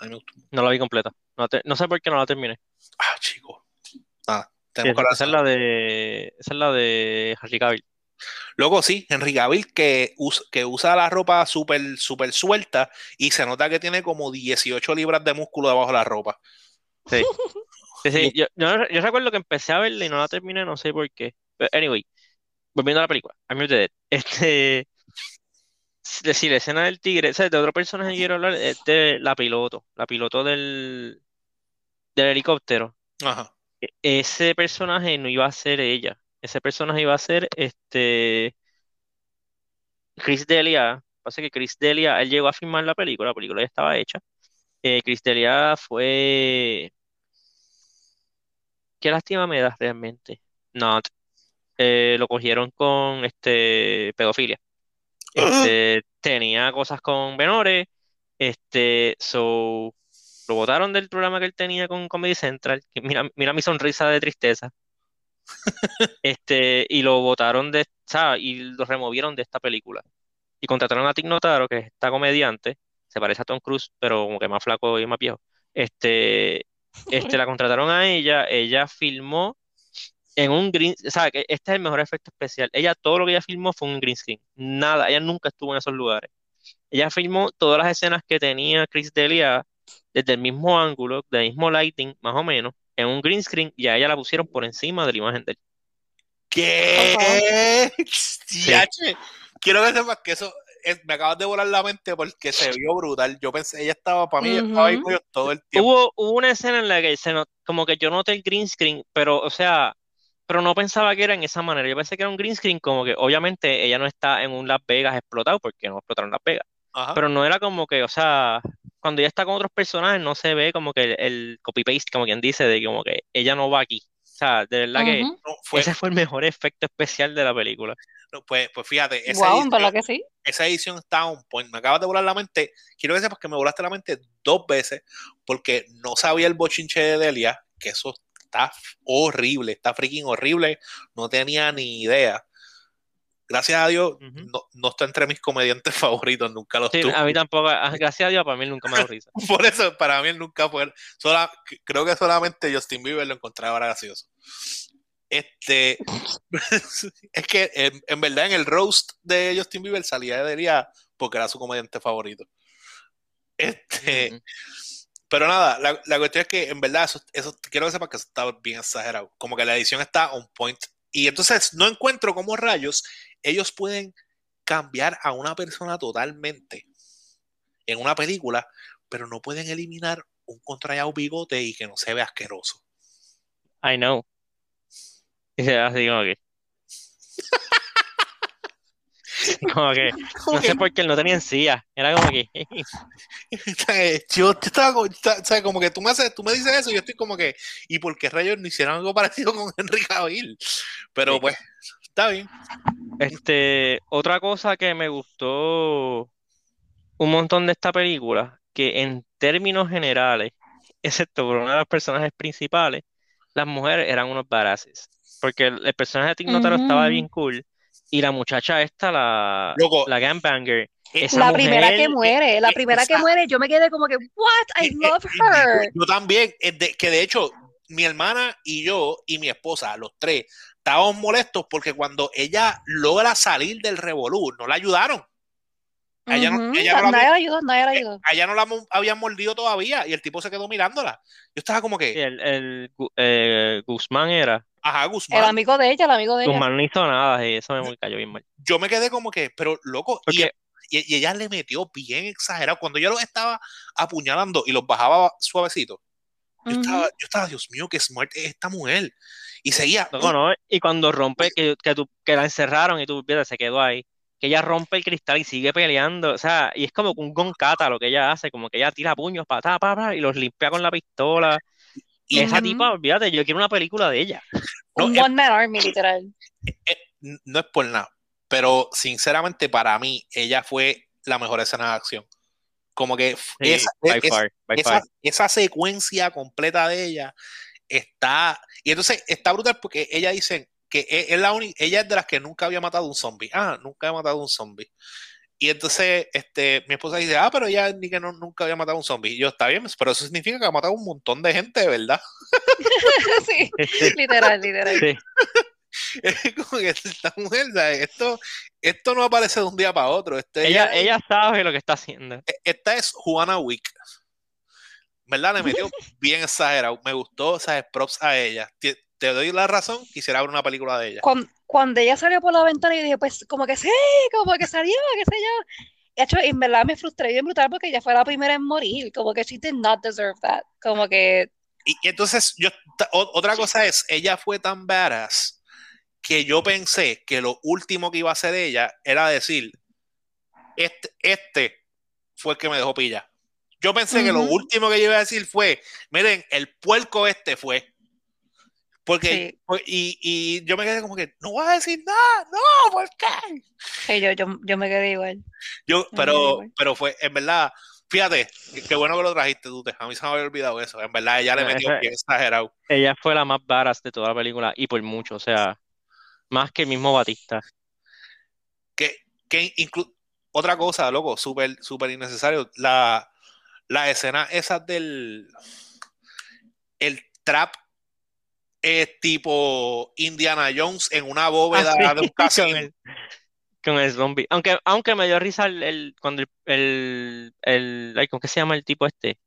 A mí me gustó. No la vi completa. No, no sé por qué no la terminé. Ah, chico. Ah, tenemos que esa, es la de, esa es la de Henry Cavill. Luego sí, Henry Cavill que, usa, que usa la ropa súper super suelta y se nota que tiene como 18 libras de músculo debajo de la ropa. Sí. sí, sí. Yo, yo, recuerdo que empecé a verla y no la terminé, no sé por qué. Pero anyway, volviendo a la película, I'm Your Dead. Este, decir, la escena del tigre, de otro personaje que quiero hablar es de la piloto, la piloto del, del helicóptero. Ajá. E, ese personaje no iba a ser ella, ese personaje iba a ser este Chris Delia. Pasa que Chris Delia, él llegó a filmar la película, la película ya estaba hecha. Eh, Chris Delia fue. Qué lástima me da realmente. No, eh, lo cogieron con este pedofilia. Este, tenía cosas con menores, este, so, lo votaron del programa que él tenía con Comedy Central, mira, mira mi sonrisa de tristeza, este, y lo votaron de, y lo removieron de esta película. Y contrataron a Tig Notaro, que es esta comediante, se parece a Tom Cruise, pero como que más flaco y más viejo. Este, este, la contrataron a ella, ella filmó en un green, o sea, que este es el mejor efecto especial. Ella, todo lo que ella filmó fue un green screen. Nada, ella nunca estuvo en esos lugares. Ella filmó todas las escenas que tenía Chris Delia desde el mismo ángulo, del mismo lighting, más o menos, en un green screen, y a ella la pusieron por encima de la imagen de él. ¿Qué? Quiero que sepas que eso me acabas de volar la mente porque se vio brutal. Yo pensé, ella estaba, para mí, estaba ahí todo el tiempo. Hubo, hubo, una escena en la que se como que yo noté el green screen, pero, o sea, pero no pensaba que era en esa manera. Yo pensé que era un green screen, como que obviamente ella no está en un Las Vegas explotado porque no explotaron Las Vegas. Pero no era como que, o sea, cuando ella está con otros personajes no se ve como que el, copy-paste, como quien dice, de como que ella no va aquí. O sea, de verdad que ese fue el mejor efecto especial de la película. pues, pues fíjate, esa, edición, que sí? esa edición está un point. Me acabas de volar la mente. Quiero que sepas que me volaste la mente dos veces porque no sabía el bochinche de Delia, que eso está horrible, está freaking horrible, no tenía ni idea. Gracias a Dios, no, está entre mis comediantes favoritos, nunca los sí, A mí tampoco, ah, gracias a Dios, para mí nunca me da risa. Por eso, para mí nunca fue. creo que solamente Justin Bieber lo encontraba gracioso. Este, es que en, verdad en el roast de Justin Bieber salía de día porque era su comediante favorito. Este, pero nada, la, cuestión es que en verdad eso, eso quiero que sepas que eso está bien exagerado. Como que la edición está on point. Y entonces no encuentro cómo rayos ellos pueden cambiar a una persona totalmente en una película, pero no pueden eliminar un contrallado bigote y que no se vea asqueroso. I know. Así como que. Como que, no sé por qué él no tenía encía. Era como que. yo, estaba como, que tú me, haces, tú me dices eso y yo estoy como que, ¿y por qué rayos no hicieron algo parecido con Henry Cavill? Pero pues, está bien. Este, otra cosa que me gustó un montón de esta película, que en términos generales, excepto por una de las personajes principales, las mujeres eran unos baraces. Porque el, personaje de Tig Notaro estaba bien cool y la muchacha esta, la, la gangbanger. la primera que muere, la primera que muere, yo me quedé como que, what, I love her. Yo, también, que de hecho, mi hermana y yo y mi esposa, los tres, estábamos molestos porque cuando ella logra salir del revolú, no la ayudaron. Ella no, la, ayudó, nadie la ayudó. Ella no la habían mordido todavía y el tipo se quedó mirándola. Yo estaba como que. el, el eh, Guzmán era. Ajá, El Guzmán. amigo de ella, el amigo de ella. Guzmán no hizo nada y eso me cayó bien mal. Yo me quedé como que, pero loco, y, y- y ella le metió bien exagerado. Cuando yo los estaba apuñalando y los bajaba suavecito, yo, estaba, yo estaba, Dios mío, qué smart es esta mujer. Y seguía, No, no, y cuando rompe, que, que, tú- que la encerraron y tú, fíjate, se quedó ahí, que ella rompe el cristal y sigue peleando, o sea, y es como un goncata lo que ella hace, como que ella tira puños, para pa, pa, y los limpia con la pistola. Y esa Ujú. tipa, olvídate, yo quiero una película de ella. No, Un eh, One Man Army, literal. n- no es por nada, pero sinceramente para mí ella fue la mejor escena de acción. Como que Sí, esa, by es- far, by esa, far. esa secuencia completa de ella está. Y entonces está brutal porque ella dice que e- es la única, ella es de las que nunca había matado un zombie. Ah, nunca había matado un zombie. Y entonces este, mi esposa dice, ah, pero ella ni que no, nunca había matado un zombie. Y yo, está bien, pero eso significa que ha matado un montón de gente, ¿verdad? sí, literal, literal. Sí, Es como que esta mujer, ¿sabes? Esto, esto no aparece de un día para otro. Este, ella, ella sabe lo que está haciendo. E- Esta es Juana Wick. ¿Verdad? Le metió bien exagerado. Me gustó, ¿sabes? Props a ella. Te doy la razón, quisiera ver una película de ella. Cuando, cuando ella salió por la ventana, yo dije, pues, como que sí, como que salió, qué sé yo. De hecho, en verdad me frustré bien brutal porque ella fue la primera en morir. Como que she did not deserve that. Como que, Y, y entonces, yo, otra cosa es, ella fue tan badass que yo pensé que lo último que iba a hacer ella era decir, este, este fue el que me dejó pilla. Yo pensé que lo último que ella iba a decir fue, miren, el puerco este fue. Porque, Sí. y, y yo me quedé como que, no vas a decir nada, no, ¿por qué? sí, yo, yo, yo me quedé igual. Yo, pero, igual. pero fue, en verdad, fíjate, qué- bueno que lo trajiste tú, te- a mí se me había olvidado eso, en verdad ella le metió bien exagerado. Ella fue la más badass de toda la película y por mucho, o sea, más que el mismo Batista. Que, que inclu- otra cosa, loco, súper, súper innecesario, la, la escena esa del, el trap es tipo Indiana Jones en una bóveda Ah, sí, de un con casino. el, con el zombie. Aunque, aunque me dio risa el, el- cuando el, el, el- ¿cómo que se llama el tipo este?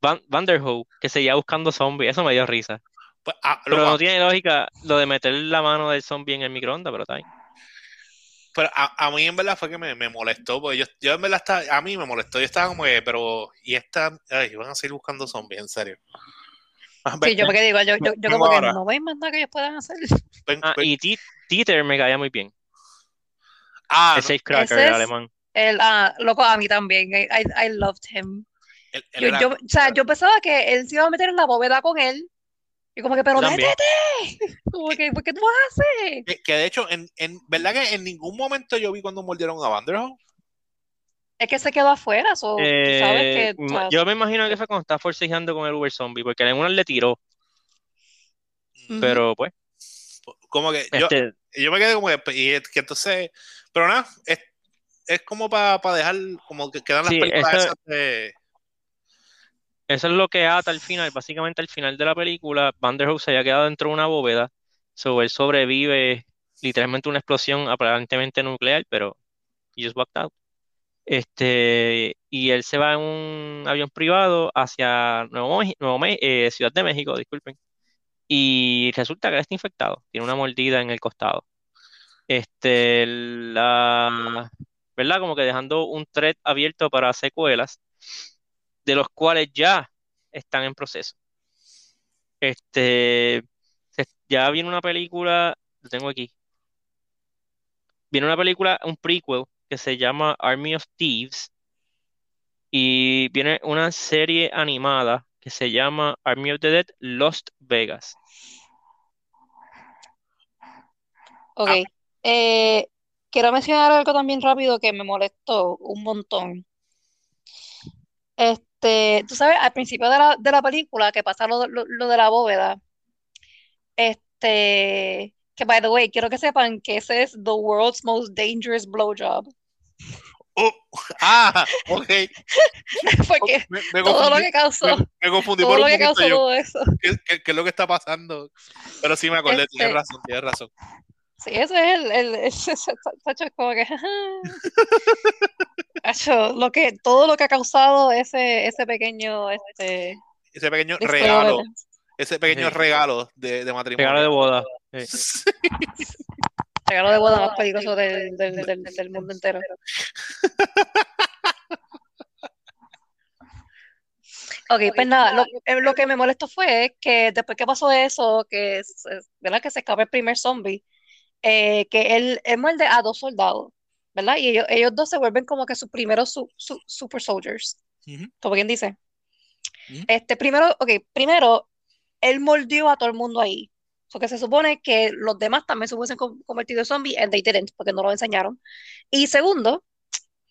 Van, Vanderhoof, que seguía buscando zombies, eso me dio risa. Pues, ah, Pero no tiene lógica lo de meter la mano del zombie en el microondas, pero está bien. Pero a, a mí en verdad fue que me, me molestó, porque yo, yo en verdad estaba, a mí me molestó, yo estaba como que, pero, y esta, ay, van a seguir buscando zombies, en serio. Ah, Sí, yo quedé igual. Yo, yo, yo como que ahora. no veis más nada que ellos puedan hacer. ven- Ah, ven- y Ti- Títer me caía muy bien. ah, el no, safecracker el es- alemán. El, ah, loco, a mí también. I, I, I loved him. él- él Yo, era- yo, o sea, yo pensaba que él se iba a meter en la bóveda con él. Y como que, pero métete. Como que, ¿por qué tú haces? que, que de hecho, en, en verdad que en ningún momento yo vi cuando mordieron a Vanderhoof. Es que se quedó afuera. So, tú sabes Eh, que. yo me imagino que fue cuando estaba forcejeando con el Uber Zombie, porque en una le tiró, pero pues, Como que yo, este, yo me quedé como que, y es que entonces, pero nada, es, es como para dejar, como que quedan las Sí, películas eso- esas de, Eso es lo que ata al final, básicamente al final de la película, Vanderhoof se había quedado dentro de una bóveda, so, él sobrevive literalmente una explosión aparentemente nuclear, pero he just walked out. Este, y él se va en un avión privado hacia Nuevo, Nuevo eh, Ciudad de México, disculpen, y resulta que está infectado, tiene una mordida en el costado. Este, la, ¿verdad? Como que dejando un thread abierto para secuelas de los cuales ya están en proceso. Este, ya viene una película, lo tengo aquí. Viene una película, un prequel que se llama Army of Thieves y viene una serie animada que se llama Army of the Dead Lost Vegas. Ok. Ah. Eh, quiero mencionar algo también rápido que me molestó un montón. Este, tú sabes, al principio de la, de la película que pasa lo, lo- lo de la bóveda, este, que by the way, quiero que sepan que ese es the world's most dangerous blowjob. Oh, ah, ok. Porque Me, me todo lo confundí, que causó, me, me confundí todo por lo un que momento causó yo. todo eso. ¿Qué, qué- qué es lo que está pasando? Pero sí me acordé, Este- tienes razón, tienes razón. Sí, ese es el, el, ese- Tacho, es como que, Tacho, lo que, todo lo que ha causado ese, ese pequeño, este, Ese pequeño regalo, ese pequeño Sí. regalo de, de matrimonio. Regalo de boda. Sí. Regalo de boda más peligroso del, del, del, del mundo entero. Ok, pues nada, lo, eh, lo que me molestó fue que después que pasó eso, que, ¿verdad? Que se escapa el primer zombie, eh, que él, él muerde a dos soldados, ¿verdad? Y ellos, ellos dos se vuelven como que sus primeros su- su- super soldiers, Ujú. como quien dice. Ujú. Este, primero, ok, primero, él mordió a todo el mundo ahí. Porque se supone que los demás también se hubiesen con- convertido en zombies, and they didn't, porque no lo enseñaron. Y segundo,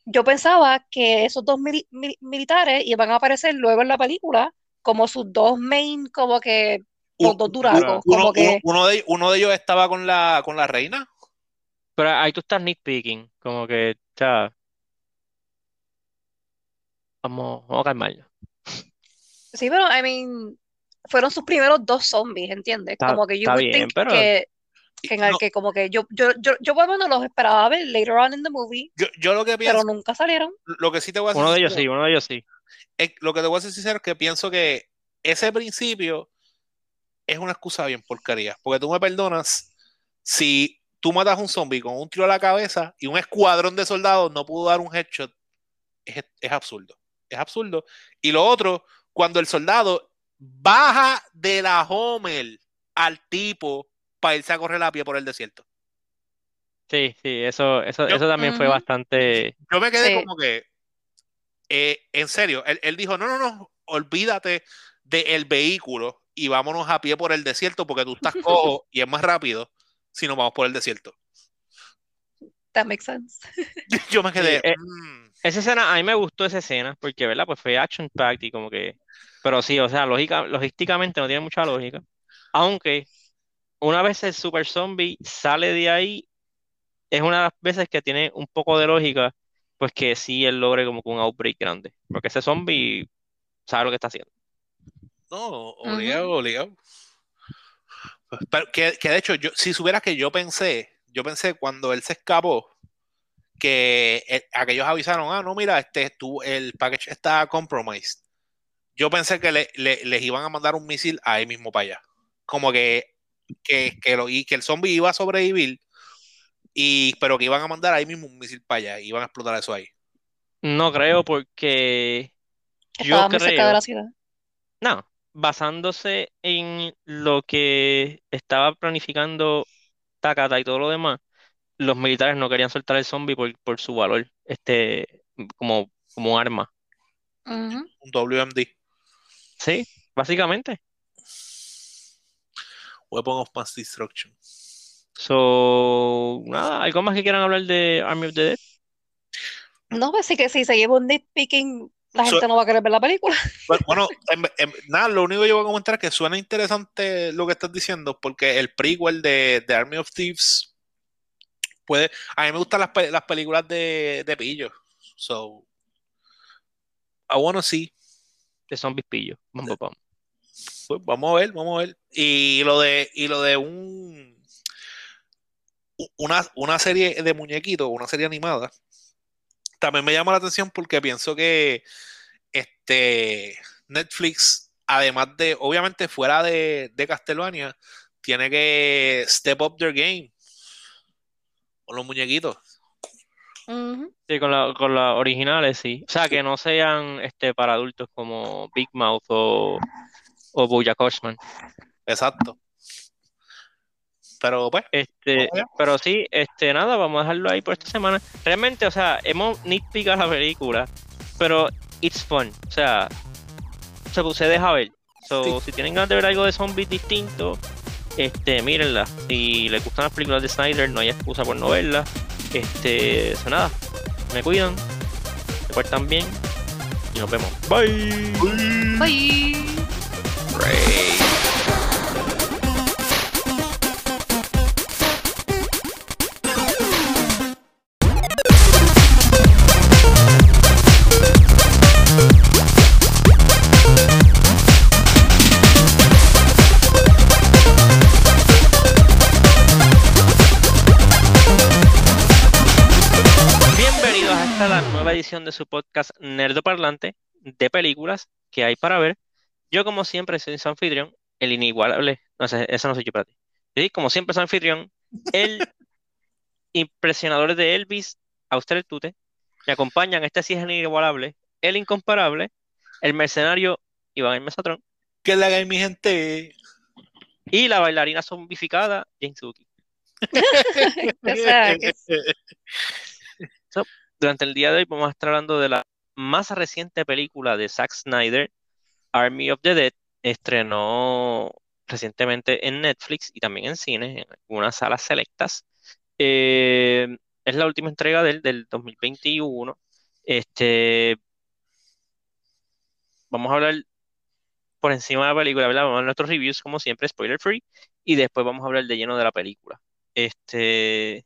yo pensaba que esos dos mili- militares iban a aparecer luego en la película como sus dos main, como que, los dos duracos, Uno, como que, uno- uno de, uno de ellos estaba con la, con la reina. Pero ahí tú estás nitpicking, como que, sea, vamos, vamos a calmarnos. sí, pero, I mean, fueron sus primeros dos zombies, ¿entiendes? Está, Como que think pero que, que, en el No, que como que yo, yo, yo, yo por lo menos los esperaba ver later on in the movie, yo, yo lo que pero pienso, nunca salieron. lo que sí te voy a decir uno de ellos sí, uno de ellos sí. es- lo que te voy a decir sincero es que pienso que ese principio es una excusa bien porquería. Porque tú me perdonas si tú matas a un zombie con un tiro a la cabeza y un escuadrón de soldados no pudo dar un headshot. Es, es absurdo. Es absurdo. Y lo otro, cuando el soldado baja de la Homer al tipo para irse a correr a pie por el desierto. Sí, sí, eso, eso, Yo, eso también fue bastante. yo me quedé sí. como que, eh, en serio, él, él dijo, no, no, no, olvídate del vehículo y vámonos a pie por el desierto porque tú estás cojo y es más rápido si nos vamos por el desierto. That makes sense. Yo me Sí, quedé, eh, mm, esa escena, a mí me gustó esa escena, porque, ¿verdad? Pues fue action packed y como que. Pero sí, o sea, lógica, logísticamente no tiene mucha lógica. Aunque una vez el super zombie sale de ahí, es una de las veces que tiene un poco de lógica, pues que sí él logre como que un outbreak grande. Porque ese zombie sabe lo que está haciendo. no, obligado, obligado. Pero que, que de hecho, yo, si supieras que yo pensé, yo pensé cuando él se escapó, que eh, aquellos avisaron, ah, no, mira, este, tú, el package está compromised. Yo pensé que le- le- les iban a mandar un misil ahí mismo para allá. Como que, que, que, lo, y que el zombie iba a sobrevivir, y, pero que iban a mandar ahí mismo un misil para allá, y iban a explotar eso ahí. No creo porque yo Estaba muy cerca de la ciudad. no, basándose en lo que estaba planificando Takata y todo lo demás, los militares no querían soltar el zombie por, por su valor, este, como, como arma. Un WMD, Sí, básicamente. Weapon of Mass Destruction. So, nada, ¿algo más que quieran hablar de Army of the Dead? No, pues sí que si seguimos nitpicking, la gente no va a querer ver la película. Bueno, bueno, en- en- nada, lo único que yo voy a comentar es que suena interesante lo que estás diciendo, porque el prequel de, de Army of Thieves puede. A mí me gustan las películas de, de pillo. So, I wanna see. De zombies pillo. Bam, bam, bam. Pues vamos a ver, vamos a ver. Y lo de, y lo de un una, una serie de muñequitos, una serie animada, también me llama la atención porque pienso que este Netflix, además de, obviamente fuera de, de Castlevania, tiene que step up their game con los muñequitos. Sí, con la, con las originales, sí. O sea, que no sean este, para adultos como Big Mouth o, o BoJack Horseman. Exacto. Pero pues, Este, pero sí, este, nada, vamos a dejarlo ahí por esta semana. Realmente, o sea, hemos nitpicado la película, pero it's fun. O sea, se, se deja ver. So, Sí. si tienen ganas de ver algo de zombies distinto, este, mírenla. Si les gustan las películas de Snyder, no hay excusa por no verlas. Este, eso nada. Me cuidan, se portan bien y nos vemos. Bye. Bye. Edición de su podcast Nerdo Parlante de películas que hay para ver. Yo, como siempre, soy su anfitrión, el inigualable. No sé, eso no soy yo para ti. ¿sí? Como siempre, su anfitrión, el impresionador de Elvis, Auster Tute, me acompañan, este sí es inigualable, el incomparable, el mercenario Iván el Mesatrón, Que la haga mi gente. y la bailarina zombificada, Jane Suzuki. O sea, que- Durante el día de hoy vamos a estar hablando de la más reciente película de Zack Snyder, Army of the Dead, estrenó recientemente en Netflix y también en cine, en algunas salas selectas. Eh, es la última entrega del, del 2021. Este, vamos a hablar por encima de la película, ¿verdad? Vamos a nuestros reviews, como siempre, spoiler free, y después vamos a hablar de lleno de la película. Este,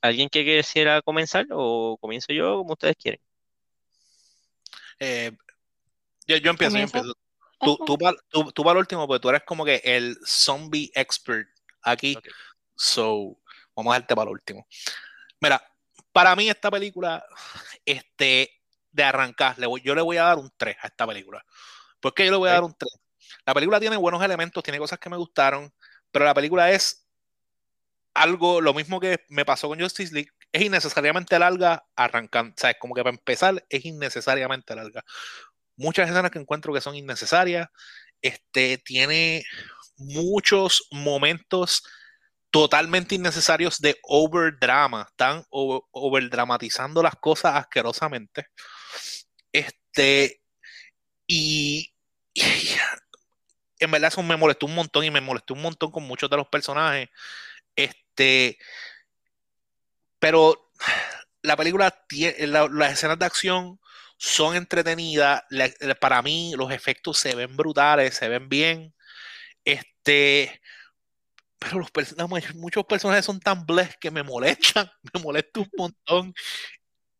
¿alguien que quisiera comenzar o comienzo yo, como ustedes quieren? Eh, yo, yo empiezo, yo empiezo. Tú, tú, para, tú, tú para el último, porque tú eres como que el zombie expert aquí. Ok. So, vamos a dejarte para el último. Mira, para mí esta película, este, de arrancar, le voy- yo le voy a dar un 3 a esta película. ¿Por qué yo le voy a dar un 3? La película tiene buenos elementos, tiene cosas que me gustaron, pero la película es algo, lo mismo que me pasó con Justice League, es innecesariamente larga arrancando. ¿Sabes? Como que para empezar es innecesariamente larga. Muchas escenas que encuentro que son innecesarias. Este tiene muchos momentos totalmente innecesarios de overdrama. Están over, overdramatizando las cosas asquerosamente. Este, y, y en verdad eso me molestó un montón y me molestó un montón con muchos de los personajes. Este, pero la película la- las escenas de acción son entretenidas. para mí, los efectos se ven brutales, se ven bien. Este, pero los muchos personajes son tan bless que me molestan, me molesta un montón.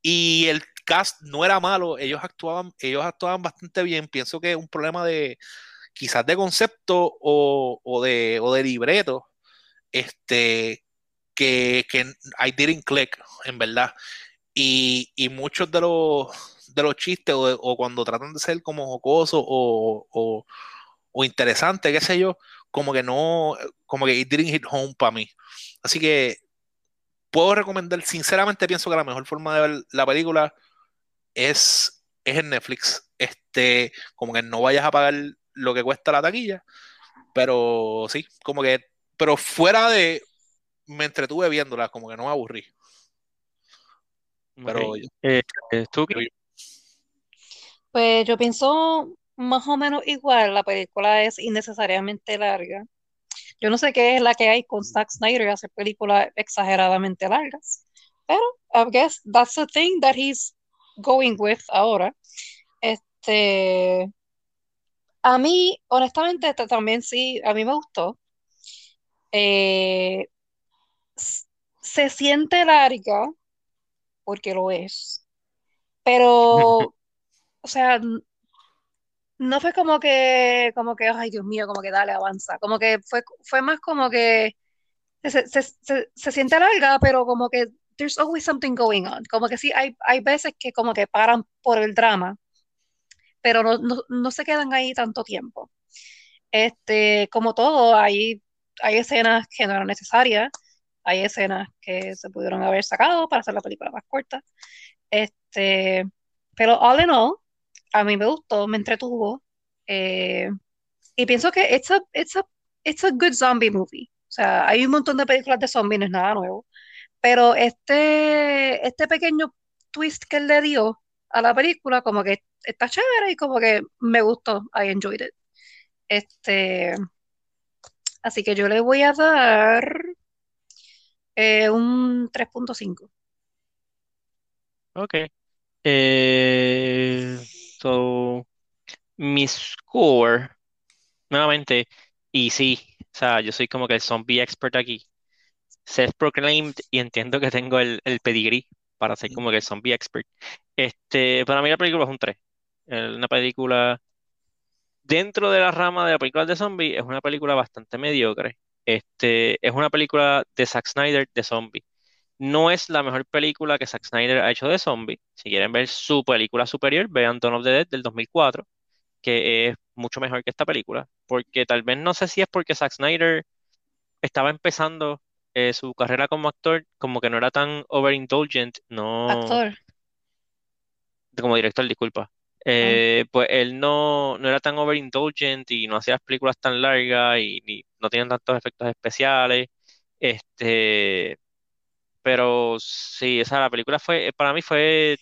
Y el cast no era malo, ellos actuaban, ellos actuaban bastante bien. Pienso que es un problema de quizás de concepto o de, o de libreto. Este, que, que I didn't click, en verdad. Y, y muchos de los, de los chistes, o, cuando tratan de ser como jocosos o, o, interesantes, qué sé yo, como que no, como que it didn't hit home para mí. Así que puedo recomendar, sinceramente pienso que la mejor forma de ver la película es, es en Netflix. Este, como que no vayas a pagar lo que cuesta la taquilla, pero sí, como que, pero fuera de, me entretuve viéndola, como que no me aburrí. Pero Ok. Eh, eh, Tuki, Yo- Pues yo pienso más o menos igual, la película es innecesariamente larga. Yo no sé qué es la que hay con Zack Snyder hacer películas exageradamente largas, pero I guess that's the thing that he's going with ahora. Este, a mí, honestamente, esta también sí, a mí me gustó. Eh, se siente larga, porque lo es, pero, o sea, no fue como que, como que, ay, Dios mío, como que dale, avanza. Como que fue, fue más como que se, se, se, se siente larga, pero como que there's always something going on. Como que sí, hay, hay veces que como que paran por el drama, pero no, no, no se quedan ahí tanto tiempo. Este, como todo, hay, hay escenas que no eran necesarias, hay escenas que se pudieron haber sacado para hacer la película más corta. Este, pero all in all, a mí me gustó, me entretuvo. eh, y pienso que it's a, it's a, it's a good zombie movie. O sea, hay un montón de películas de zombies, no es nada nuevo. Pero este, este pequeño twist que él le dio a la película, como que está chévere y como que me gustó. I enjoyed it. Este, así que yo le voy a dar eh, un 3.5. ok. Eh, so, mi score, nuevamente, y sí, o sea, yo soy como que el zombie expert aquí. Self-proclaimed y entiendo que tengo el, el pedigrí para ser como que el zombie expert. Este, para mí la película es un 3. Eh, Una película dentro de la rama de la película de zombie es una película bastante mediocre. Este, es una película de Zack Snyder de zombie. No es la mejor película que Zack Snyder ha hecho de zombie. Si quieren ver su película superior, vean Dawn of the Dead del 2004, que es mucho mejor que esta película. Porque tal vez no sé si es porque Zack Snyder estaba empezando eh, su carrera como actor, como que no era tan overindulgent, no, Actor. como director, disculpa. Ah. Eh, pues él no, no era tan overindulgent y no hacía las películas tan largas y no tenían tantos efectos especiales. Este, pero sí, o la película fue, para mí fue,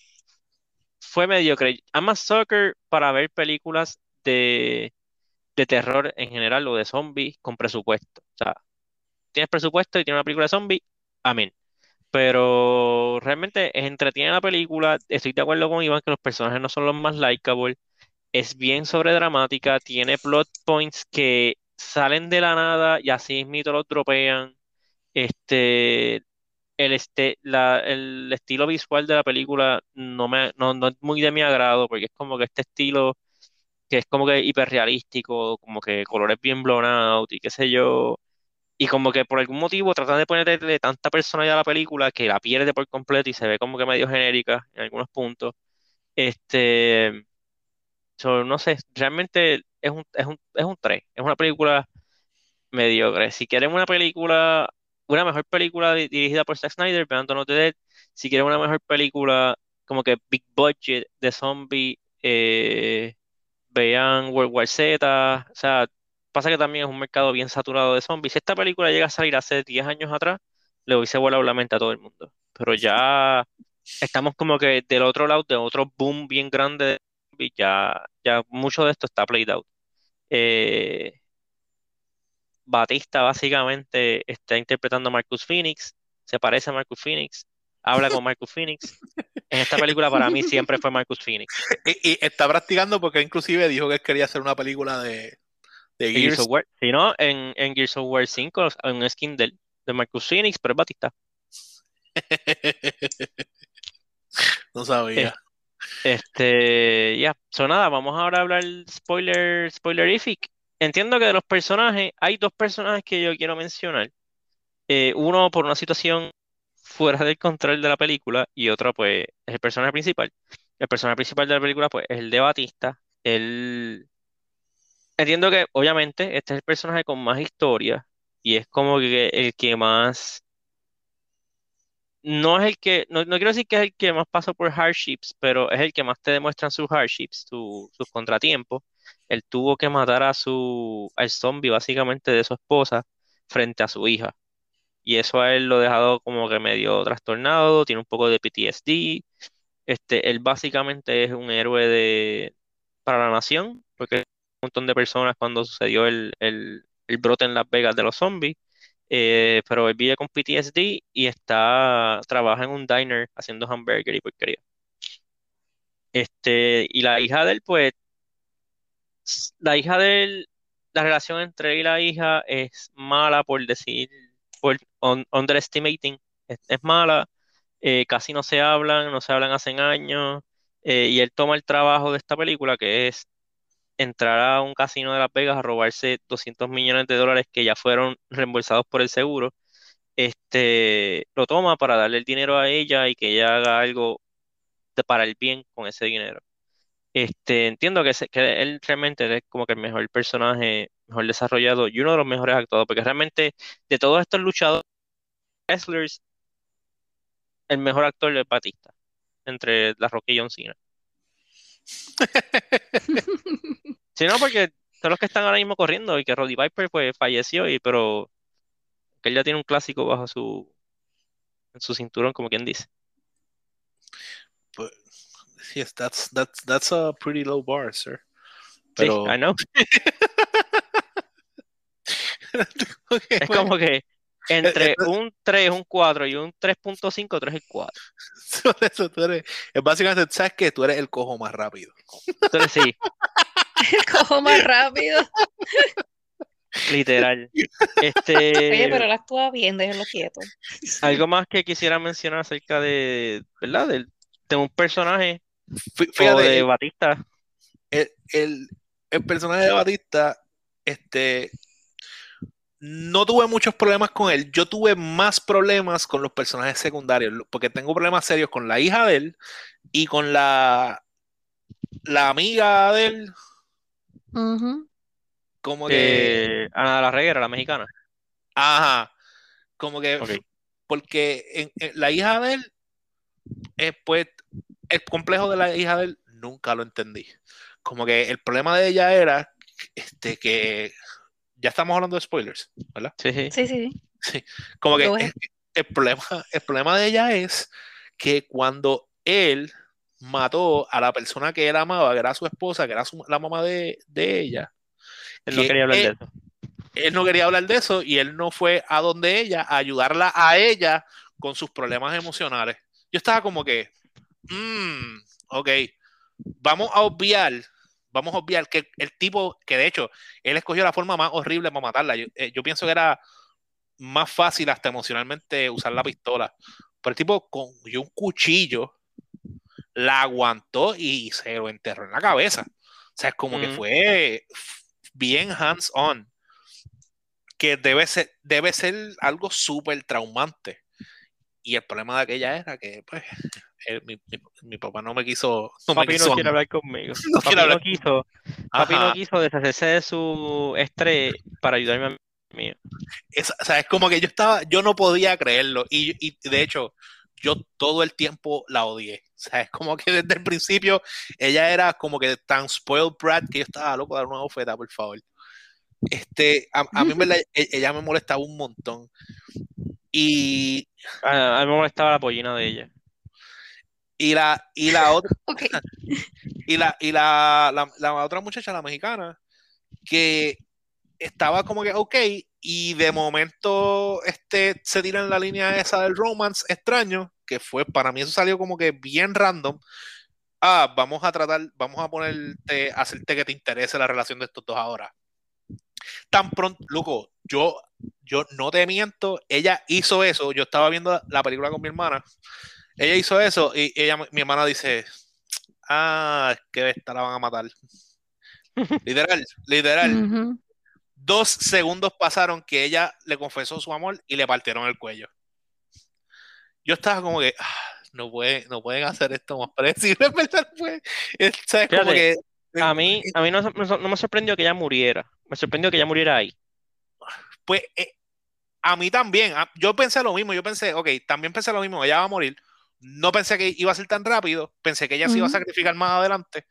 fue mediocre. I'm a sucker para ver películas de, de terror en general o de zombies con presupuesto. O sea, tienes presupuesto y tienes una película de zombies, amén. Pero realmente es entretiene la película. Estoy de acuerdo con Iván que los personajes no son los más likeable. Es bien sobredramática, tiene plot points que salen de la nada y así mismo los dropean. Este, el, este, la- el estilo visual de la película no me, no, no es muy de mi agrado, porque es como que este estilo que es como que hiperrealístico, como que colores bien blown out y qué sé yo. Y como que por algún motivo tratan de ponerle tanta personalidad a la película que la pierde por completo y se ve como que medio genérica en algunos puntos. Este, no sé, realmente es un, es un, es un 3, es una película mediocre. Si quieren una película, una mejor película di- dirigida por Zack Snyder, vean Dawn the Dead. Si quieren una mejor película como que big budget de zombie, eh, vean World War Z. O sea, pasa que también es un mercado bien saturado de zombies. Si esta película llega a salir hace 10 años atrás, le hubiese volado la mente a todo el mundo. Pero ya estamos como que del otro lado, de otro boom bien grande de zombies, ya, ya mucho de esto está played out. Eh, Batista básicamente está interpretando a Marcus Phoenix, se parece a Marcus Phoenix, habla con Marcus Phoenix. En esta película para mí siempre fue Marcus Phoenix. Y, y está practicando porque inclusive dijo que quería hacer una película de, de Gears Gears. of War, si no, en, en Gears of War 5, hay un skin de, de Marcus Phoenix, pero es Batista. No sabía. Este, ya, so nada, vamos ahora a hablar spoiler, spoilerific. Entiendo que de los personajes, hay dos personajes que yo quiero mencionar. Eh, uno por una situación fuera del control de la película y otro pues es el personaje principal. El personaje principal de la película pues es el de Batista. Él, entiendo que obviamente este es el personaje con más historia y es como que el que más no es el que, no, no quiero decir que es el que más pasa por hardships, pero es el que más te demuestran sus hardships, su- sus contratiempos. Él tuvo que matar a su, al zombie básicamente de su esposa frente a su hija. Y eso a él lo ha dejado como que medio trastornado, tiene un poco de PTSD. Este, él básicamente es un héroe de, para la nación, porque montón de personas cuando sucedió el, el, el brote en Las Vegas de los zombies. Eh, pero él vive con PTSD y está, trabaja en un diner haciendo hamburger y porquería. Este, y la hija de él, pues, la hija de él, la relación entre él y la hija es mala por decir, por un- underestimating, es, es mala, eh, casi no se hablan, no se hablan hace años, eh, y él toma el trabajo de esta película, que es entrar a un casino de Las Vegas a robarse 200 millones de dólares que ya fueron reembolsados por el seguro este, lo toma para darle el dinero a ella y que ella haga algo de- para el bien con ese dinero. Este, entiendo que, se- que él realmente es como que el mejor personaje, mejor desarrollado y uno de los mejores actuados, porque realmente de todos estos luchadores, wrestlers, el mejor actor es Batista, entre La Roca y John Cena. Si no, porque son los que están ahora mismo corriendo y que Roddy Piper pues falleció, y, pero que él ya tiene un clásico bajo su, en su cinturón, como quien dice. But, yes, that's, that's, that's a pretty low bar, sir. Sí, Pero, I know. Ok, Es bueno, como que entre Esto- un 3, un 4 y un 3.5, 3 es 4. por eso tú eres- es básicamente, tú sabes que tú eres el cojo más rápido. Entonces sí, Cojo más rápido. literal. Oye, Este, pero él actúa bien, déjenlo quieto. algo más que quisiera mencionar acerca de, ¿verdad? Del- De, un personaje Fíjate, de el, Batista. el, el- el personaje de Batista, este, no tuve muchos problemas con él. Yo tuve más problemas con los personajes secundarios, porque tengo problemas serios con la hija de él y con la, la amiga de él, Ujú. como que, Eh, Ana de la Reguera, la mexicana. Ajá. Como que. Porque en- en la hija de él, eh, pues, el complejo de la hija de él nunca lo entendí. Como que el problema de ella era este, que. Ya estamos hablando de spoilers, ¿verdad? Sí, sí. Sí, sí, sí. Como que el, problema, el problema de ella es que cuando él mató a la persona que él amaba, que era su esposa, que era su- la mamá de, de ella, Él no que quería hablar de eso. él no quería hablar de eso y él no fue a donde ella a ayudarla a ella con sus problemas emocionales. Yo estaba como que, mm, ok, vamos a obviar, vamos a obviar que el tipo, que de hecho, él escogió la forma más horrible para matarla. Yo, eh, yo pienso que era más fácil hasta emocionalmente usar la pistola. Pero el tipo cogió un cuchillo, la aguantó y se lo enterró en la cabeza. O sea, es como que fue bien hands-on que debe ser, debe ser algo súper traumante. Y el problema de aquella era que, pues, él- mi, mi- mi papá no me quiso, no me Papi quiso no quiere hablar conmigo. No Papi quiere no hablar. quiso, papi no quiso deshacerse de su estrés para ayudarme a mí. Es, o sea, es como que yo estaba, yo no podía creerlo. Y, y de hecho, yo todo el tiempo la odié. O sea, es como que desde el principio ella era como que tan spoiled brat que yo estaba loco de dar una oferta, por favor. Este, a, a mí en verdad, e- ella me molestaba un montón. Y, A, a mí me molestaba la pollina de ella. Y la, y la otra, y la, y la, la, la otra muchacha, la mexicana, que estaba como que ok, y de momento este, se tira en la línea esa del romance extraño, que fue, para mí eso salió como que bien random. Ah, vamos a tratar, vamos a ponerte, hacerte que te interese la relación de estos dos ahora. Tan pronto, loco, yo, yo no te miento, ella hizo eso, yo estaba viendo la película con mi hermana, ella hizo eso y ella, mi hermana dice, ah, es que esta la van a matar. Literal, literal. Dos segundos pasaron que ella le confesó su amor y le partieron el cuello. Yo estaba como que, ah, no, pueden, no pueden hacer esto más predecible. Pues, es, ¿sabes? Como que, Fíjate, A mí, a mí no, no- no me sorprendió que ella muriera. Me sorprendió que ella muriera ahí. pues, eh, a mí también, a- yo pensé lo mismo, yo pensé, ok, también pensé lo mismo, ella va a morir. No pensé que iba a ser tan rápido, pensé que ella se iba a sacrificar más adelante,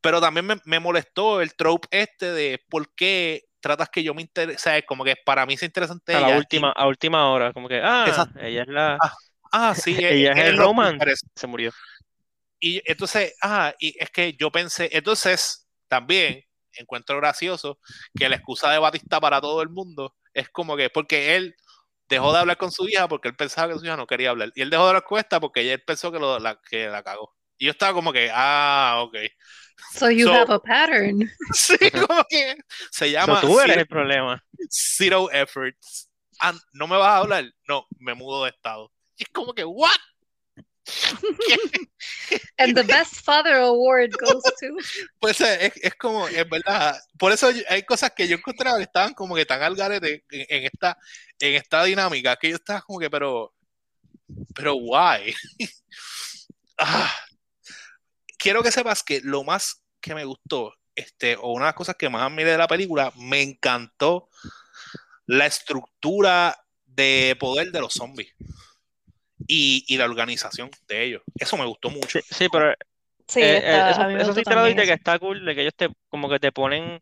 pero también me, me molestó el trope este de por qué tratas que yo me interese, ¿sabes? Como que para mí es interesante A la y- última, a última hora, como que, ah, Exacto. ella es la, ah, sí, ella es el interesa. se murió. Y entonces, ah, y es que yo pensé, entonces también encuentro gracioso que la excusa de Batista para todo el mundo es como que, porque él dejó de hablar con su hija porque él pensaba que su hija no quería hablar. Y él dejó de hablar con esta porque él pensó que, lo, la, que la cagó. Y yo estaba como que, ah, ok. So you So- have a pattern. Sí, como que se So, llama tú eres zero, el problema. zero efforts. Ah, ¿no me vas a hablar? No, me mudo de estado. Y es como que, ¿what? And the best father award goes to. Pues eh, es, es como, es verdad. Por eso hay cosas que yo encontraba que estaban como que tan al garete en, esta, en esta dinámica que yo estaba como que, pero, pero why? Ah. Quiero que sepas que lo más que me gustó, este, o una de las cosas que más admiré de la película, me encantó la estructura de poder de los zombies y, y la organización de ellos. Eso me gustó mucho. Sí, sí, pero Sí, eh, eh, está, eso, me eso gustó sí te lo doy de que eso. está cool, de que ellos te, como que te ponen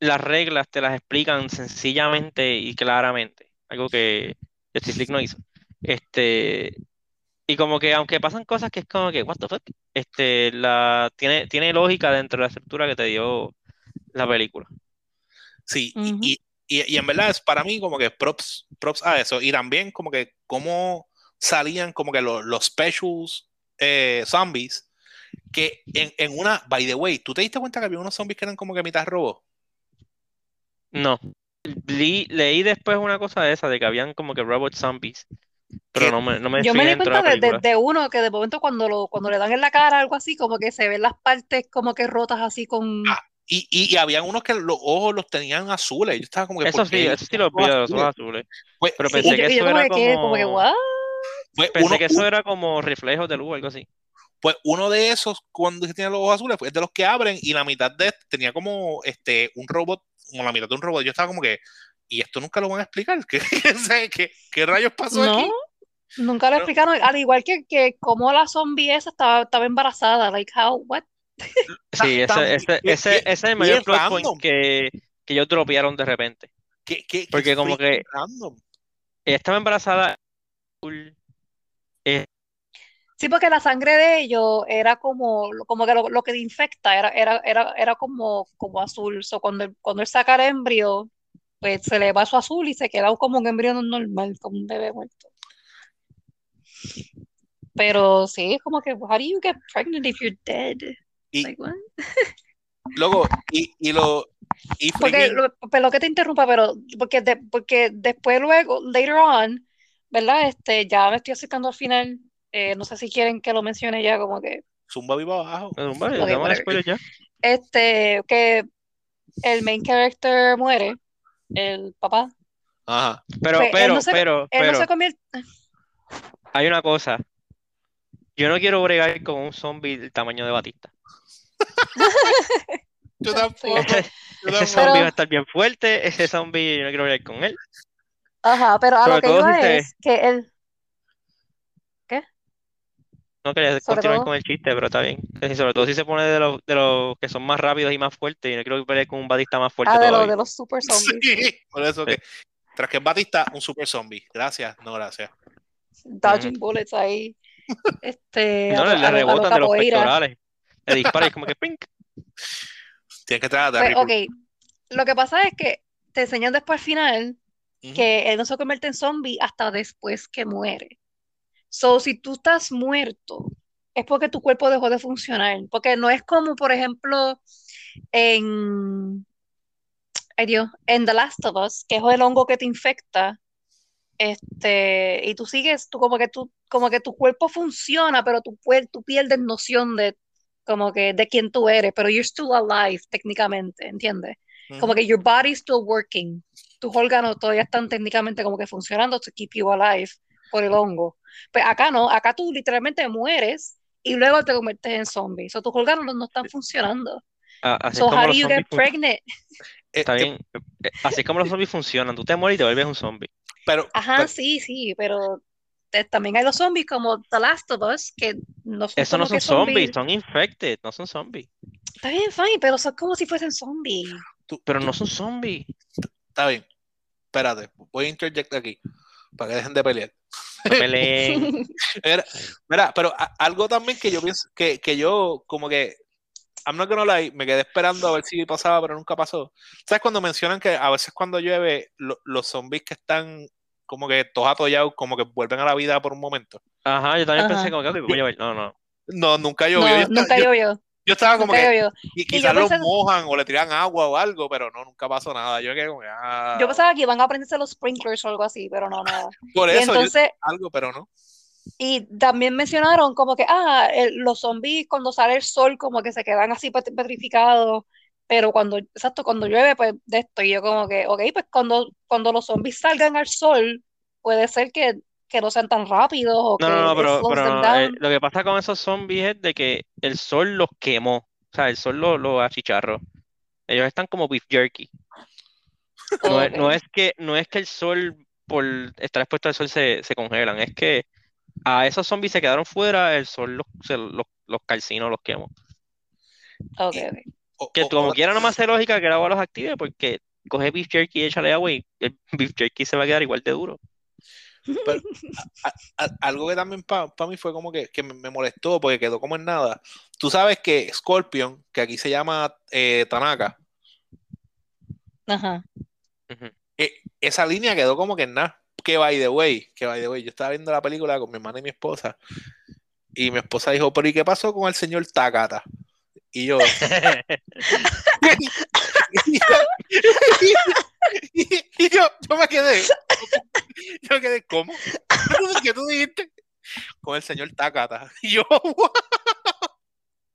las reglas, te las explican sencillamente y claramente. Algo que Justice League no hizo. Este, y como que aunque pasan cosas que es como que, what the fuck, este, la, tiene, tiene lógica dentro de la estructura que te dio la película. Sí, y- Ujú. y, y, y en verdad es para mí como que props, props a eso. Y también como que cómo salían como que los, los specials eh, zombies. Que en, en una, by the way, ¿tú te diste cuenta que había unos zombies que eran como que mitad robos? No. Leí, leí después una cosa de esa, de que habían como que robot zombies, pero ¿Qué? no me, no me Yo me di cuenta de, de- uno que de momento cuando lo, cuando le dan en la cara algo así, como que se ven las partes como que rotas así con... Ah, Y, y, y habían unos que los ojos los tenían azules. Yo estaba como que, Eso ¿por sí, eso sí lo vi los ojos azules? Pues, Pero pensé y yo, que y yo eso como era que, como que. Pues pensé uno, que eso era como reflejos de luz o algo así. pues uno de esos, cuando tenía los ojos azules, fue de los que abren y la mitad de este tenía como este un robot, como la mitad de un robot. Yo estaba como que, y esto nunca lo van a explicar. ¿Qué, qué, qué rayos pasó No, aquí? nunca lo No. explicaron. Al igual que, que como la zombie esa estaba, estaba embarazada. Like, how, what? Sí, ese, ese, ese, ese es el mayor plot random. point que, que ellos dropearon de repente. ¿Qué, qué, qué Porque como freaking que- random? Ella estaba embarazada. Sí, porque la sangre de ellos era como, como que lo, lo que infecta era, era, era, era como, como azul. So, cuando, él- cuando él saca el embrión, pues se le va su azul y se queda como un embrión normal, como un bebé muerto. Pero sí, es como que, how do you get pregnant if you're dead? Y Like, what? luego, y, y lo. Y Porque, lo, pero que te interrumpa, pero porque, de- porque después luego, later on, ¿verdad? Este, ya me estoy acercando al final. Eh, no sé si quieren que lo mencione ya, como que, Zumba viva abajo. Vale, vamos a whatever. spoiler ya. este, que el main character muere, el papá. Ajá. Pero, Pues, él pero, no se- pero, Él no pero, se convierte. hay una cosa. Yo no quiero bregar con un zombie del tamaño de Batista. Yo Sí. tampoco. Ese, Yo zombie Pero- va a estar bien fuerte. Ese zombie yo no quiero bregar con él. Ajá, pero a Sobre lo que iba es que él. No quería Sobre continuar todo- con el chiste, pero está bien. Y sobre todo si se pone de los, de los que son más rápidos y más fuertes. Y no quiero pelear con un Batista más fuerte Ah, de, lo, todavía. de los super zombies. Sí, por eso que. Tras que es Batista, un super zombie. Gracias, no gracias. Dodging bullets ahí. Este, No, a, le, le a lo rebotan de los pectorales. Le dispara y es como que pink. Tienes que tratar de Pues, ok, lo que pasa es que te enseñan después al final que él no se convierte en zombie hasta después que muere. So, si tú estás muerto, es porque tu cuerpo dejó de funcionar. Porque no es como, por ejemplo, en, ay Dios, en The Last of Us, que es el hongo que te infecta, este, y tú sigues, tú como que tú, como que tu cuerpo funciona, pero tú, puer- tú pierdes noción de como que de quién tú eres, pero you're still alive técnicamente, ¿entiendes? Como que your body's still working. Tus órganos todavía están técnicamente como que funcionando to keep you alive por el hongo. Pues acá no, acá tú literalmente mueres y luego te conviertes en zombie. O tus órganos no, no están funcionando. Ah, So como how do los you zombies get pregnant? Eh, Está eh, bien. Eh, Así como los zombies funcionan. Tú te mueres y te vuelves un zombie. pero, Ajá, pero- sí, sí, pero te- también hay los zombies como The Last of Us que no son Eso no son zombies, zombies. son infected, no son zombies. Está bien, fine, pero son como si fuesen zombies. tú- Pero no son zombies. Está bien. Espérate, voy a interject aquí para que dejen de pelear. Mira, mira, pero a- algo también que yo pienso, que, que yo como que, I'm not gonna lie, me quedé esperando a ver si pasaba, pero nunca pasó. ¿Sabes cuando mencionan que a veces cuando llueve, lo- los zombies que están como que todos atollados, como que vuelven a la vida por un momento? Ajá, yo también Ajá. pensé como que, ok, voy a ver. No, no. No, nunca llovió. No, nunca llovió, yo estaba como que y yo quizás los pensé- mojan o le tiran agua o algo, pero no, nunca pasó nada. Yo como ah, Yo pensaba que iban a aprenderse los sprinklers o algo así, pero no, nada. por eso, yo- entonces, algo, pero no. y también mencionaron como que, ah, el- los zombies cuando sale el sol como que se quedan así pet- petrificados, pero cuando, exacto, cuando llueve, pues de esto, y yo como que, ok, pues cuando, cuando los zombies salgan al sol, puede ser que, que no sean tan rápidos o No, que no, no, pero, pero no, eh, lo que pasa con esos zombies es de que el sol los quemó. O sea, el sol los los achicharró. Ellos están como beef jerky. No es, no es que, no es que el sol, por estar expuesto al sol, se, se congelan. Es que a esos zombies se quedaron fuera, el sol los, se- los, los calcinó, los quemó. Ok, Y- ok. O- Que o- como o- quiera no me hace lógica que el agua los active porque coge beef jerky y échale agua y el beef jerky se va a quedar igual de duro. a- algo que también para mí fue como que, que me, molestó porque quedó como en nada. Tú sabes que Scorpion, que aquí se llama eh, Tanaka, Ajá. Eh, esa línea quedó como que en nada. Que by the way, que by the way, yo estaba viendo la película con mi hermana y mi esposa y mi esposa dijo, pero ¿y qué pasó con el señor Takata? Y yo, y, y yo, yo me quedé, yo quedé, ¿cómo? ¿Qué tú dijiste? Con el señor Takata. Y yo, "What?".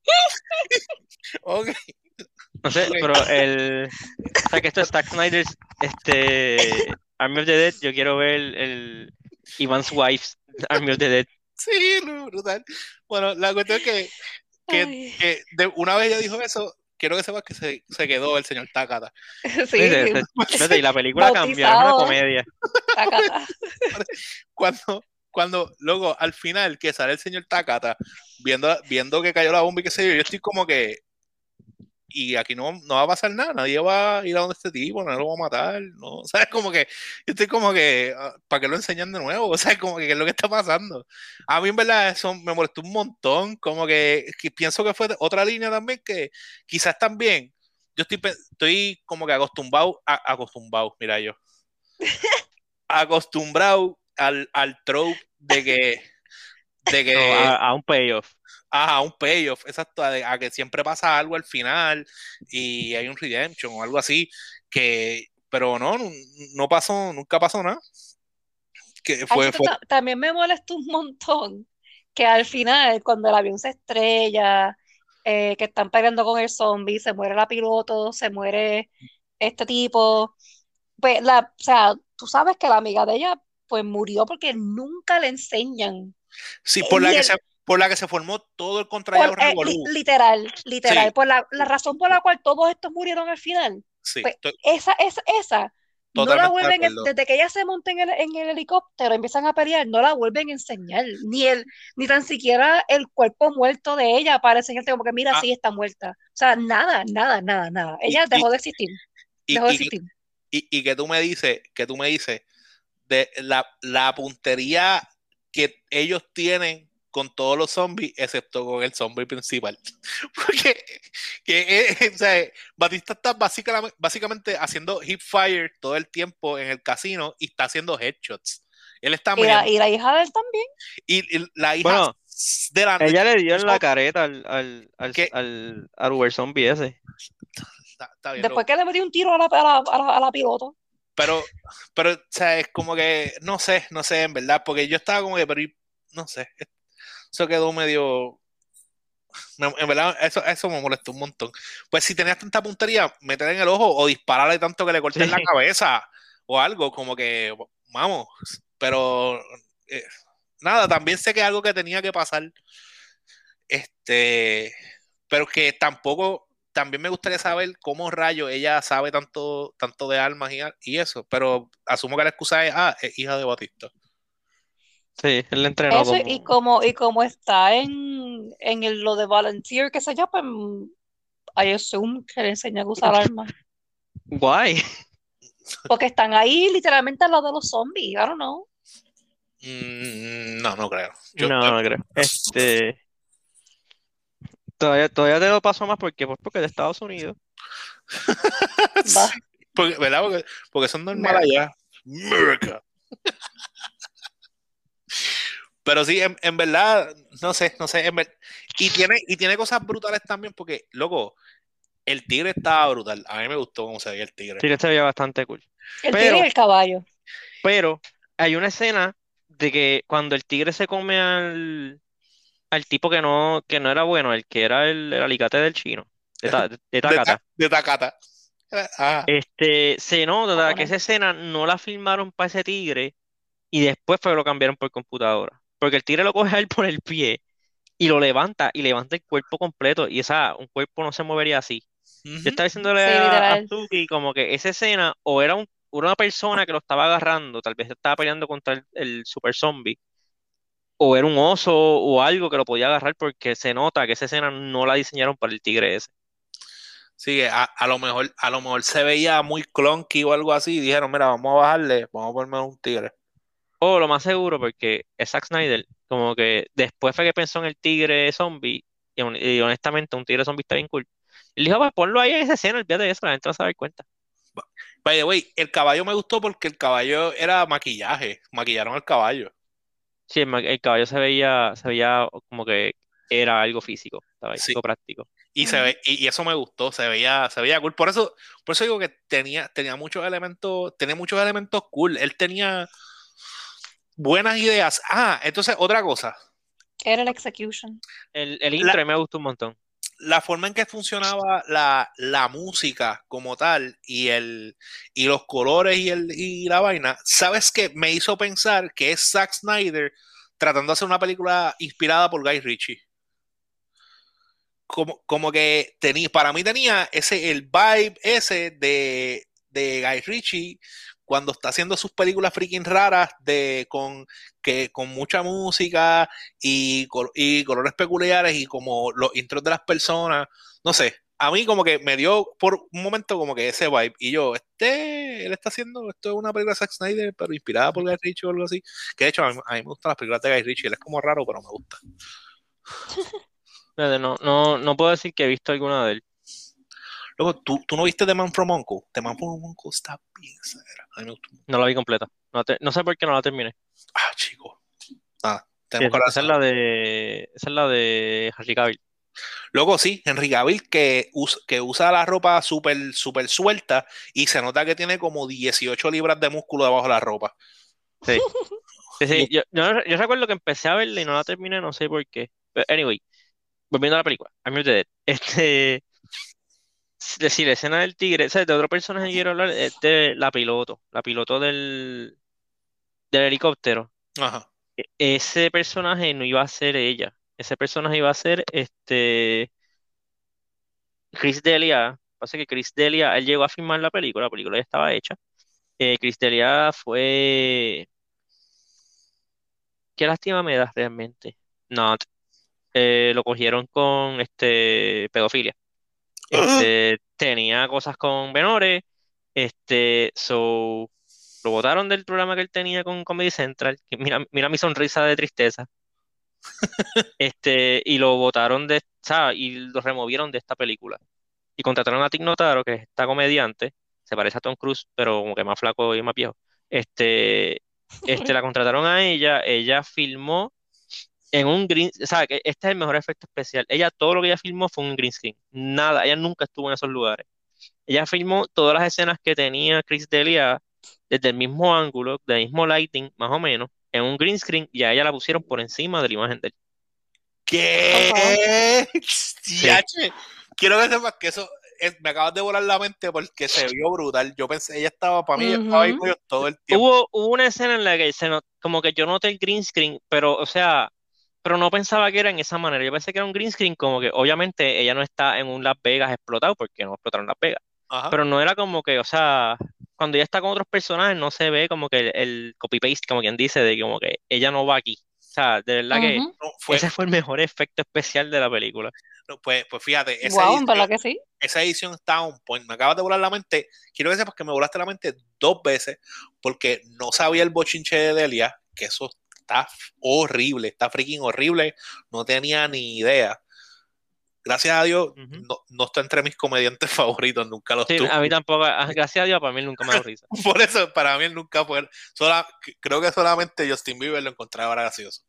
ok. No sé, pero el. O sea, que esto es Zack Snyder's este, Army of the Dead. Yo quiero ver el, el Ivan's Wife's Army of the Dead. Sí, brutal. Bueno, la cuestión es que, que, que de- una vez ella dijo eso, quiero que sepas que se, se quedó el señor Takata. Sí, Sí, sí, sí. Fíjate, y la película cambió, es una comedia. Takata. Cuando, cuando, luego, al final, que sale el señor Takata, viendo, viendo que cayó la bomba y qué sé yo, yo estoy como que. Y aquí no, no va a pasar nada, nadie va a ir a donde este tipo, nadie lo va a matar, ¿no? ¿Sabes? Como que, yo estoy como que, ah, ¿para qué lo enseñan de nuevo? O sea, como que, ¿qué es lo que está pasando? A mí, en verdad, eso me molestó un montón, como que, que pienso que fue otra línea también que quizás también, yo estoy, estoy como que acostumbrado, a- acostumbrado, mira yo, acostumbrado al, al trope de que, de que, No, a, a un payoff. Ajá, un payoff, exacto, a, que siempre pasa algo al final y hay un redemption o algo así, que, pero no, no, pasó, nunca pasó nada. Que Ay, fue, también me molesta un montón que al final, cuando el avión se estrella, eh, que están peleando con el zombie, se muere la piloto, se muere este tipo, pues la, o sea, tú sabes que la amiga de ella pues murió porque nunca le enseñan. sí, por la, que se, por la que se formó todo el contrario eh, li- literal, literal, Sí. por la, la razón por la cual todos estos murieron al final. Sí, pues, estoy- Esa, esa, esa, no la de vuelven, desde que ella se monta en el, en el helicóptero, empiezan a pelear, no la vuelven a enseñar, ni el, ni tan siquiera el cuerpo muerto de ella para enseñarte como que mira, Ah. sí está muerta. O sea, nada, nada, nada, nada. Ella y- dejó de existir, y, dejó de y- existir. y, y que tú me dices, que tú me dices, de la, la puntería que ellos tienen con todos los zombies, excepto con el zombie principal. Porque que, eh, o sea, Batista está básicamente, básicamente haciendo hip fire todo el tiempo en el casino y está haciendo headshots. Él está Y la, y la hija de él también. y, y la hija Bueno, de la Ella le dio en la careta al, al, al, ¿Qué? al, al Uber Zombie ese. está, está bien, Después que le metió un tiro a la, a la, a la, a la piloto. Pero, pero, o sea, es como que, no sé, no sé, en verdad, porque yo estaba como que, pero, no sé, eso quedó medio, me- en verdad, eso, eso me molestó un montón. Pues si tenías tanta puntería, meter en el ojo o dispararle tanto que le cortes Sí. la cabeza o algo, como que, vamos, pero, eh, nada, también sé que es algo que tenía que pasar, este, pero que tampoco, también me gustaría saber cómo rayo ella sabe tanto, tanto de armas y, y eso, pero asumo que la excusa es, ah, es hija de Batista. Sí, él le entrenó Eso, como... y como, y como está en, en el- lo de volunteer, que sé yo, pues I assume que le enseñan a usar armas. Guay. Porque están ahí literalmente al lado de los zombies. I don't know. Mm, no, no creo. Yo- No, no creo. Este... Todavía, todavía te lo paso más porque, pues porque es de Estados Unidos. Va. Sí, porque, ¿verdad? Porque, porque son normales allá. America. Pero sí, en, en verdad, no sé, no sé. en ver- y, tiene, y tiene cosas brutales también, porque, loco, el tigre estaba brutal. A mí me gustó cómo se veía el tigre. Sí, que se veía bastante cool. El Pero- tigre y el caballo. Pero hay una escena de que cuando el tigre se come al, al tipo que no, que no era bueno, el que era el, el alicate del chino, de, Ta- de De, Takata. ta- de Takata. Ah, Este, se nota que esa escena no la filmaron para ese tigre y después fue que lo cambiaron por computadora. Porque el tigre lo coge a él por el pie y lo levanta y levanta el cuerpo completo y esa, un cuerpo no se movería así. Yo estaba diciéndole Sí, a, a. Suki como que esa escena o era un- una persona que lo estaba agarrando, tal vez estaba peleando contra el, el super zombie, o era un oso o algo que lo podía agarrar porque se nota que esa escena no la diseñaron para el tigre ese. Sí, a, a lo mejor, a lo mejor se veía muy clunky o algo así. Y dijeron, mira, vamos a bajarle, vamos a ponerme un tigre. O lo más seguro, porque es Zack Snyder, como que después fue que pensó en el tigre zombie, y, hon- y honestamente un tigre zombie está bien cool. Le dijo, pues ponlo ahí en esa escena, olvídate de eso, la gente no se va a dar cuenta. By the way, el caballo me gustó porque el caballo era maquillaje. Maquillaron al caballo. Sí, el, el caballo se veía, se veía como que era algo físico, estaba ahí, Sí. algo práctico. Y, se Ujú. ve, y, y eso me gustó, se veía, se veía cool. Por eso, por eso digo que tenía, tenía muchos elementos, tenía muchos elementos cool. Él tenía buenas ideas. Ah, entonces, otra cosa. Era el execution. El, el intro me gustó un montón. La forma en que funcionaba la, la música como tal y el y los colores y, el, y la vaina, ¿sabes qué? Me hizo pensar que es Zack Snyder tratando de hacer una película inspirada por Guy Ritchie. como, como que tenía, para mí tenía ese, el vibe ese de, de Guy Ritchie cuando está haciendo sus películas freaking raras de con que con mucha música y, colores peculiares y como los intros de las personas, no sé, a mí como que me dio por un momento como que ese vibe y yo, este, él está haciendo, esto es una película de Zack Snyder, pero inspirada por Guy Ritchie o algo así, que de hecho a mí, me gustan las películas de Guy Ritchie, él es como raro, pero me gusta. No, no, no puedo decir que he visto alguna de él. Luego, ¿tú, ¿tú no viste The Man from Uncle? The Man from Uncle está bien A mí me gustó. No la vi completa. No, sé por qué no la terminé. Ah, chico. Ah, tenemos que esa, es la de, esa es la de Harry Cavill. Luego sí, Henry Cavill que, usa, que usa la ropa súper super suelta y se nota que tiene como 18 libras de músculo debajo de la ropa. Sí. sí, sí. Yo, yo, recuerdo que empecé a verla y no la terminé, no sé por qué. Pero anyway, volviendo a la película, I'm Dead. Este, decir, la escena del tigre, ¿sabes? De otro personaje que quiero hablar es de la piloto, la piloto del, del helicóptero. Ajá. E, ese personaje no iba a ser ella, ese personaje iba a ser este Chris Delia. Pasa que Chris Delia, él llegó a filmar la película, la película ya estaba hecha. Eh, Chris Delia fue. Qué lástima me da realmente. No, eh, lo cogieron con este pedofilia. Este, tenía cosas con menores, este, so, lo botaron del programa que él tenía con Comedy Central, que mira, mira mi sonrisa de tristeza, este, y lo botaron de, ¿sabes? y lo removieron de esta película. Y contrataron a Tig Notaro, que es esta comediante, se parece a Tom Cruise, pero como que más flaco y más viejo. Este, este, la contrataron a ella, ella filmó en un green, o sea, que este es el mejor efecto especial. Ella, todo lo que ella filmó fue un green screen. Nada, ella nunca estuvo en esos lugares. Ella filmó todas las escenas que tenía Chris Delia desde el mismo ángulo, del mismo lighting, más o menos, en un green screen, y a ella la pusieron por encima de la imagen de él. ¿Qué? Quiero que sepas que eso me acabas de volar la mente porque se vio brutal. Yo pensé, ella estaba, para mí, estaba ahí todo el tiempo. Hubo, hubo, una escena en la que se como que yo noté el green screen, pero, o sea, pero no pensaba que era en esa manera. Yo pensé que era un green screen, como que obviamente ella no está en un Las Vegas explotado porque no explotaron Las Vegas. Pero no era como que, o sea, cuando ella está con otros personajes no se ve como que el, copy-paste, como quien dice, de como que ella no va aquí. O sea, de verdad que ese fue el mejor efecto especial de la película. pues, pues fíjate, esa, edición, que sí? esa edición está un point. Me acabas de volar la mente. Quiero que sepas que me volaste la mente dos veces porque no sabía el bochinche de Delia, que eso está horrible, está freaking horrible, no tenía ni idea. Gracias a Dios, no, está entre mis comediantes favoritos, nunca los A mí tampoco, ah, gracias a Dios, para mí nunca me da risa. Por eso, para mí nunca fue. creo que solamente Justin Bieber lo encontraba gracioso.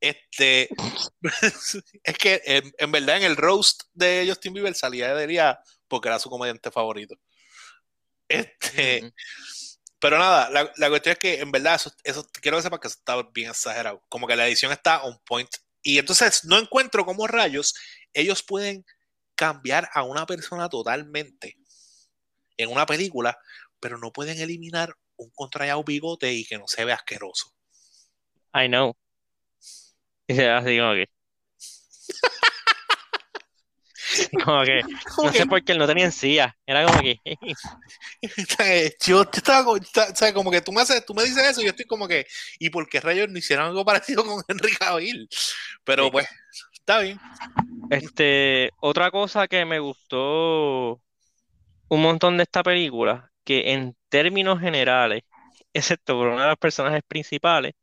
Este, es que en, verdad en el roast de Justin Bieber salía de día porque era su comediante favorito. Este, pero nada, la, cuestión es que en verdad eso, quiero que sepas que eso está bien exagerado. Como que la edición está on point. Y entonces no encuentro cómo rayos ellos pueden cambiar a una persona totalmente en una película, pero no pueden eliminar un contrallado bigote y que no se vea asqueroso. I know. Y así como que. Como que, no sé por qué él no tenía encía. Era como que. yo estaba como, o sea, como que tú me, haces, tú me dices eso y yo estoy como que, ¿y por qué rayos no hicieron algo parecido con Henry Cavill? Pero pues, está bien. Este, otra cosa que me gustó un montón de esta película, que en términos generales, excepto por una de las personajes principales,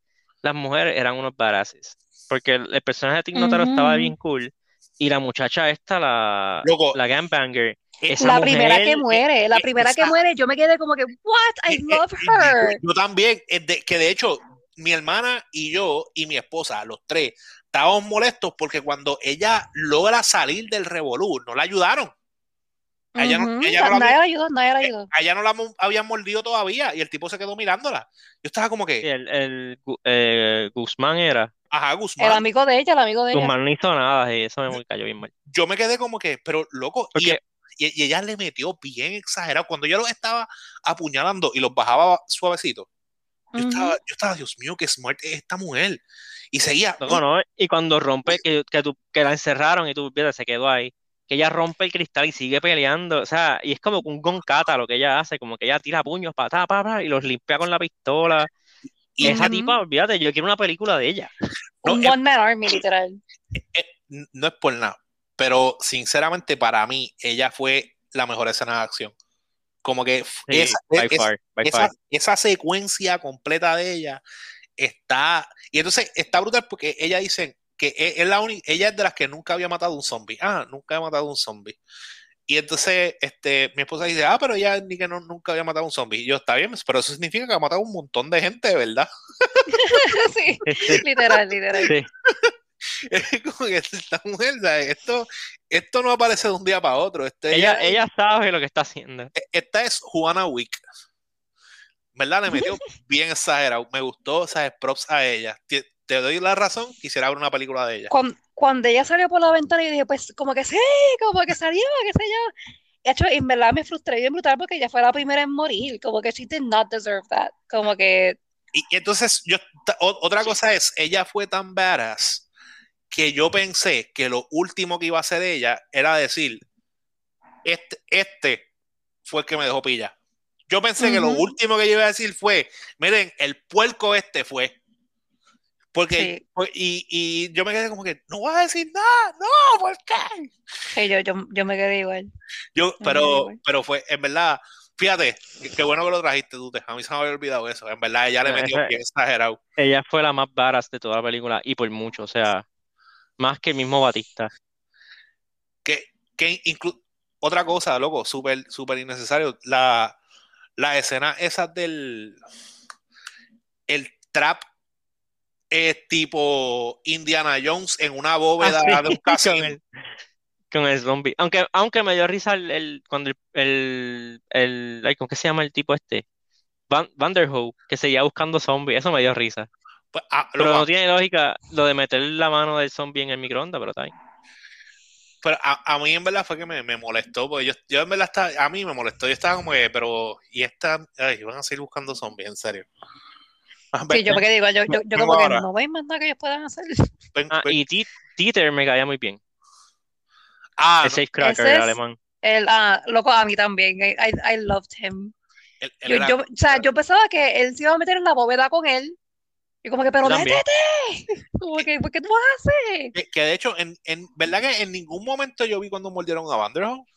las mujeres eran unos baraces. Porque el, personaje de Tig estaba bien cool y la muchacha esta, la, la Gangbanger. la primera que muere, la primera que muere, yo me quedé como que, what, I love her. Yo también, que de hecho, mi hermana y yo y mi esposa, los tres, estábamos molestos porque cuando ella logra salir del revolú, no la ayudaron. Ella no, ella no la, ayudó, nadie la ayudó. Ella no la habían mordido todavía y el tipo se quedó mirándola. Yo estaba como que. el, el eh, Guzmán era. Ajá, Guzmán. El amigo de ella, el amigo de ella. Guzmán no hizo nada y eso me cayó bien mal. Yo me quedé como que, pero loco, y, ella le metió bien exagerado. Cuando yo los estaba apuñalando y los bajaba suavecito, Yo, estaba, yo estaba, Dios mío, qué smart es esta mujer. Y seguía. No, no, y cuando rompe, que, que, tú, que la encerraron y tú, fíjate, se quedó ahí. Que ella rompe el cristal y sigue peleando. O sea, y es como un goncata lo que ella hace, como que ella tira puños, para pa, y los limpia con la pistola. Y esa tipa, olvídate, yo quiero una película de ella. No, un One Man Army, literal. no es por nada, pero sinceramente para mí ella fue la mejor escena de acción. Como que esa, esa, esa, secuencia completa de ella está. Y entonces está brutal porque ella dice que es, la única. Ella es de las que nunca había matado un zombie. Ah, nunca había matado un zombie. Y entonces este, mi esposa dice, ah, pero ella ni que no, nunca había matado un zombie. Y yo, está bien, pero eso significa que ha matado un montón de gente, ¿verdad? sí, literal, literal. Sí. Es como que esta mujer, Esto, esto no aparece de un día para otro. Este, ella, ella, sabe lo que está haciendo. E, esta es Juana Wick. ¿Verdad? Le metió bien exagerado. Me gustó, sea, props a ella. Te, doy la razón, quisiera ver una película de ella. Cuando, ella salió por la ventana, y dije, pues, como que sí, como que salió, qué sé yo. De hecho, en verdad me frustré bien brutal porque ella fue la primera en morir. Como que she did not deserve that. Como que. Y, entonces, yo, otra cosa es, ella fue tan badass que yo pensé que lo último que iba a hacer ella era decir, este, este fue el que me dejó pilla. Yo pensé que lo último que yo iba a decir fue, miren, el puerco este fue. Porque, y, y, yo me quedé como que, no voy a decir nada, no, ¿por qué? Sí, yo, yo, yo me quedé igual. Yo, pero, pero fue, en verdad, fíjate, qué bueno que lo trajiste tú, a mí se me había olvidado eso, en verdad, ella le metió bien exagerado. Ella fue la más varas de toda la película, y por mucho, o sea, más que el mismo Batista. Que, que otra cosa, loco, súper, súper innecesario. La, la escena esa del el trap es tipo Indiana Jones en una bóveda ah, de un casino. Con el, zombie. Aunque, aunque me dio risa el, cuando el, el, el ¿cómo que se llama el tipo este? Van, Vanderhoof, que seguía buscando zombies, eso me dio risa. Pues, ah, pero no tiene lógica lo de meter la mano del zombie en el microondas, pero está ahí. Pero a, mí en verdad fue que me, molestó, porque yo, yo, en verdad estaba, a mí me molestó, yo estaba como que, pero, y esta, ay, van a seguir buscando zombies, en serio. Ah, sí, yo me digo, yo, yo, yo como que no veis más nada que ellos puedan hacer. ah, y Títer me caía muy bien. Ah, el Safe Cracker, el alemán. El, ah, loco, a mí también, I, I, loved him. yo, o sea, yo pensaba que él se iba a meter en la bóveda con él, y como que, pero métete. Como que, ¿por qué tú haces? Que, que de hecho, en, en, ¿verdad que en ningún momento yo vi cuando mordieron a Vanderhoof?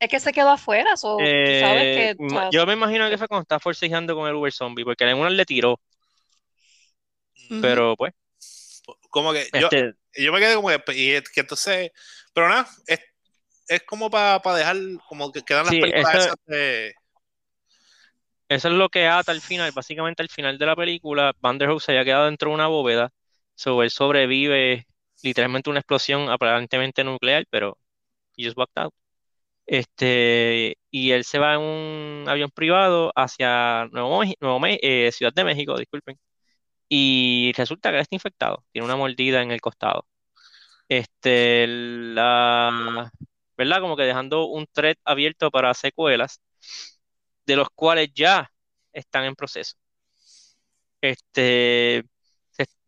Es que se quedó afuera, so, eh, sabes que, Yo me imagino que fue cuando estaba forcejeando con el Uber Zombie, porque en una le tiró. Pero pues. Como que yo, este yo me quedé como que, y que entonces, pero nada, es, es como para pa dejar, como que quedan las películas esas de eso es lo que ata al final, básicamente al final de la película, Vanderhoof se había quedado dentro de una bóveda, so él sobrevive literalmente una explosión aparentemente nuclear, pero he just walked out. Este, y él se va en un avión privado hacia Nuevo, Nuevo eh, Ciudad de México, disculpen, y resulta que está infectado, tiene una mordida en el costado. Este, la, ¿verdad? Como que dejando un thread abierto para secuelas de los cuales ya están en proceso. Este,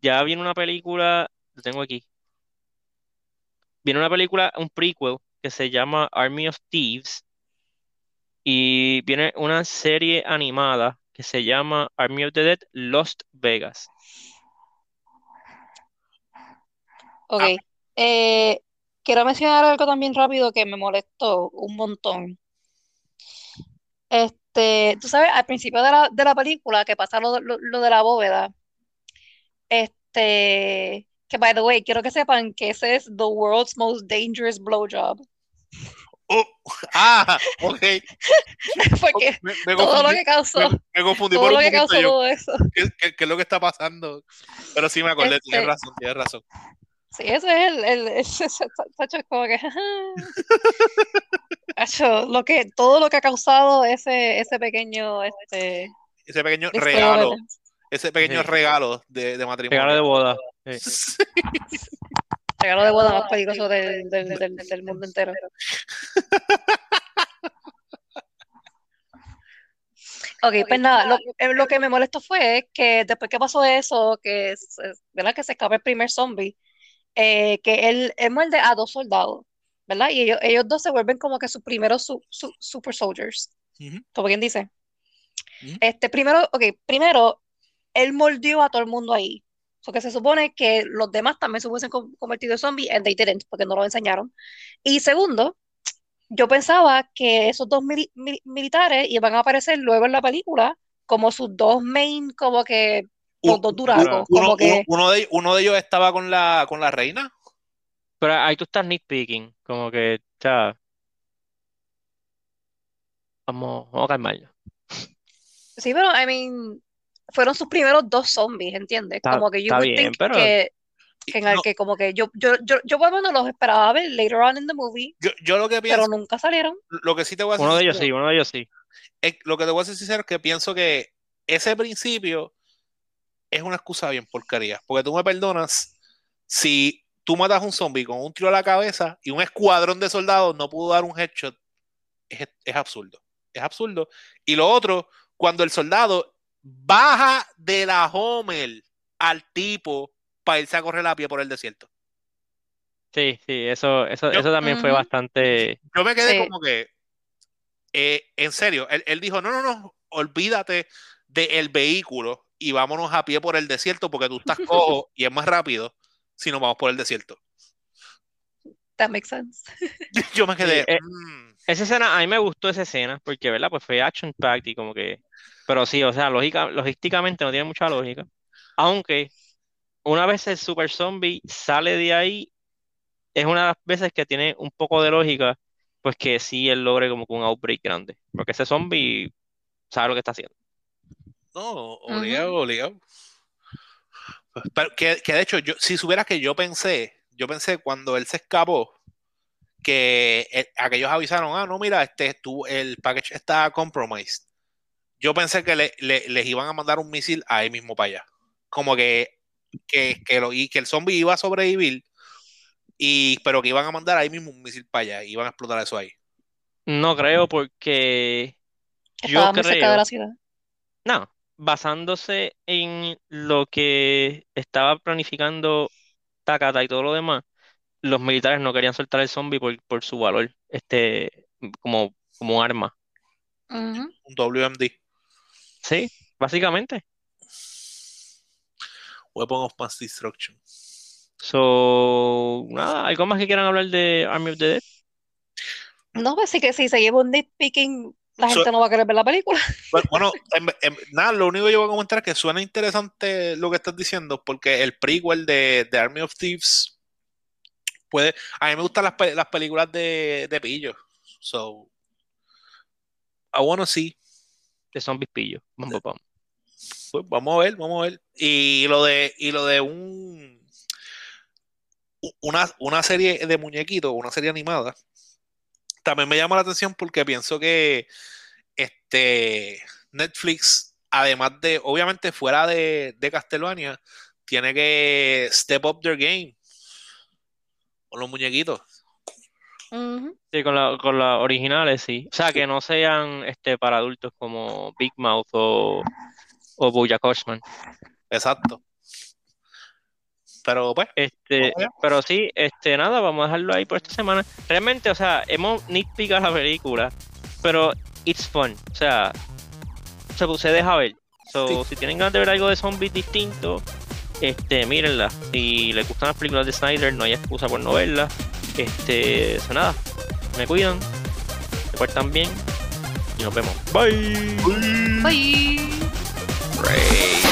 ya viene una película, lo tengo aquí. Viene una película, un prequel que se llama Army of Thieves y viene una serie animada que se llama Army of the Dead Lost Vegas. Ok. Eh, quiero mencionar algo también rápido que me molestó un montón. Este, tú sabes, al principio de la, de la película que pasa lo, lo, de la bóveda, este, que by the way, quiero que sepan que ese es the world's most dangerous blowjob. Oh, ah, ok. Porque todo lo que causó. Me, confundí todo por lo que causó todo eso. ¿Qué, ¿Qué, es lo que está pasando? Pero sí me acordé, tienes este razón, tienes razón. Sí, ese es el, el, ese, es como que lo que, todo lo que ha causado ese, ese pequeño este, ese pequeño regalo ese pequeño regalo de, de, matrimonio regalo de boda regalo de boda más peligroso del, del, del, del mundo entero Ok, pues nada, lo, eh, lo que me molestó fue que después que pasó eso, que, se- ¿verdad? Que se escapa el primer zombie, eh, que él, él muerde a dos soldados, ¿verdad? Y ellos, ellos dos se vuelven como que sus primeros su- su- super soldiers, como quien dice. Este, primero, ok, primero, él mordió a todo el mundo ahí. Porque se supone que los demás también se hubiesen con- convertido en zombies, and they didn't, porque no lo enseñaron. Y segundo, yo pensaba que esos dos mili- militares iban a aparecer luego en la película como sus dos main, como que los Un- dos duracos, Uno, como que, uno- uno de, uno de ellos estaba con la, con la reina. Pero ahí tú estás nitpicking, como que, sea, vamos, vamos a calmarnos. sí, pero, I mean, fueron sus primeros dos zombies, ¿entiendes? Está, Como que think pero que, que, en el No, que como que yo, yo, yo, yo por lo menos los esperaba ver later on in the movie, yo, yo lo que pero pienso, nunca salieron. lo que sí te voy a uno de decir, ellos sí, uno de ellos sí. es- lo que te voy a decir sincero es que pienso que ese principio es una excusa bien porquería. Porque tú me perdonas si tú matas a un zombie con un tiro a la cabeza y un escuadrón de soldados no pudo dar un headshot. Es, es absurdo. Es absurdo. Y lo otro, cuando el soldado baja de la Homer al tipo para irse a correr a pie por el desierto. Sí, sí, eso, eso, Yo, eso también fue bastante. yo me quedé sí. como que, eh, en serio, él, él dijo, no, no, no, olvídate del vehículo y vámonos a pie por el desierto porque tú estás cojo y es más rápido si nos vamos por el desierto. That makes sense. Yo me Sí, quedé, eh, "Mm". esa escena, a mí me gustó esa escena, porque, ¿verdad? Pues fue action packed y como que. Pero sí, o sea, lógica, logísticamente no tiene mucha lógica. Aunque una vez el super zombie sale de ahí, es una de las veces que tiene un poco de lógica, pues que sí él logre como que un outbreak grande. Porque ese zombie sabe lo que está haciendo. no, obligado, obligado. Pero que, que de hecho, yo, si supieras que yo pensé, yo pensé cuando él se escapó, que eh, aquellos avisaron, ah, no, mira, este, tú, el package está compromised. Yo pensé que le- le- les iban a mandar un misil ahí mismo para allá. Como que, que, que, lo, y que el zombie iba a sobrevivir, y, pero que iban a mandar ahí mismo un misil para allá, y iban a explotar eso ahí. No creo porque yo Estaba muy cerca de creo, la ciudad. no, basándose en lo que estaba planificando Takata y todo lo demás, los militares no querían soltar el zombie por, por su valor, este, como, como arma. Un WMD, Sí, básicamente. Weapon of Mass Destruction. So, nada, ¿algo más que quieran hablar de Army of the Dead? No, pues sí que si seguimos nitpicking, la So- gente no va a querer ver la película. Bueno, bueno, en- en- nada, lo único que yo voy a comentar es que suena interesante lo que estás diciendo, porque el prequel de, de Army of Thieves puede. A mí me gustan las, las películas de, de pillo. So, I wanna see. De zombies pillo. Bam, bam, bam. Pues vamos a ver, vamos a ver. Y lo de, y lo de un una, una serie de muñequitos, una serie animada, también me llama la atención porque pienso que este Netflix, además de, obviamente fuera de, de Castlevania, tiene que step up their game con los muñequitos. Sí, con la, con las originales, sí. O sea, que no sean este, para adultos como Big Mouth o, o Bojack Horseman. Exacto. Pero pues, Este, vamos allá. pero sí, este, nada, vamos a dejarlo ahí por esta semana. Realmente, o sea, hemos nitpicado la película, pero it's fun. O sea, se, se deja ver. So, Sí. si tienen ganas de ver algo de zombies distinto, este, mírenla. Si les gustan las películas de Snyder, no hay excusa por no verlas. Este, eso nada. Me cuidan, se portan bien y nos vemos. Bye. Bye. Ray.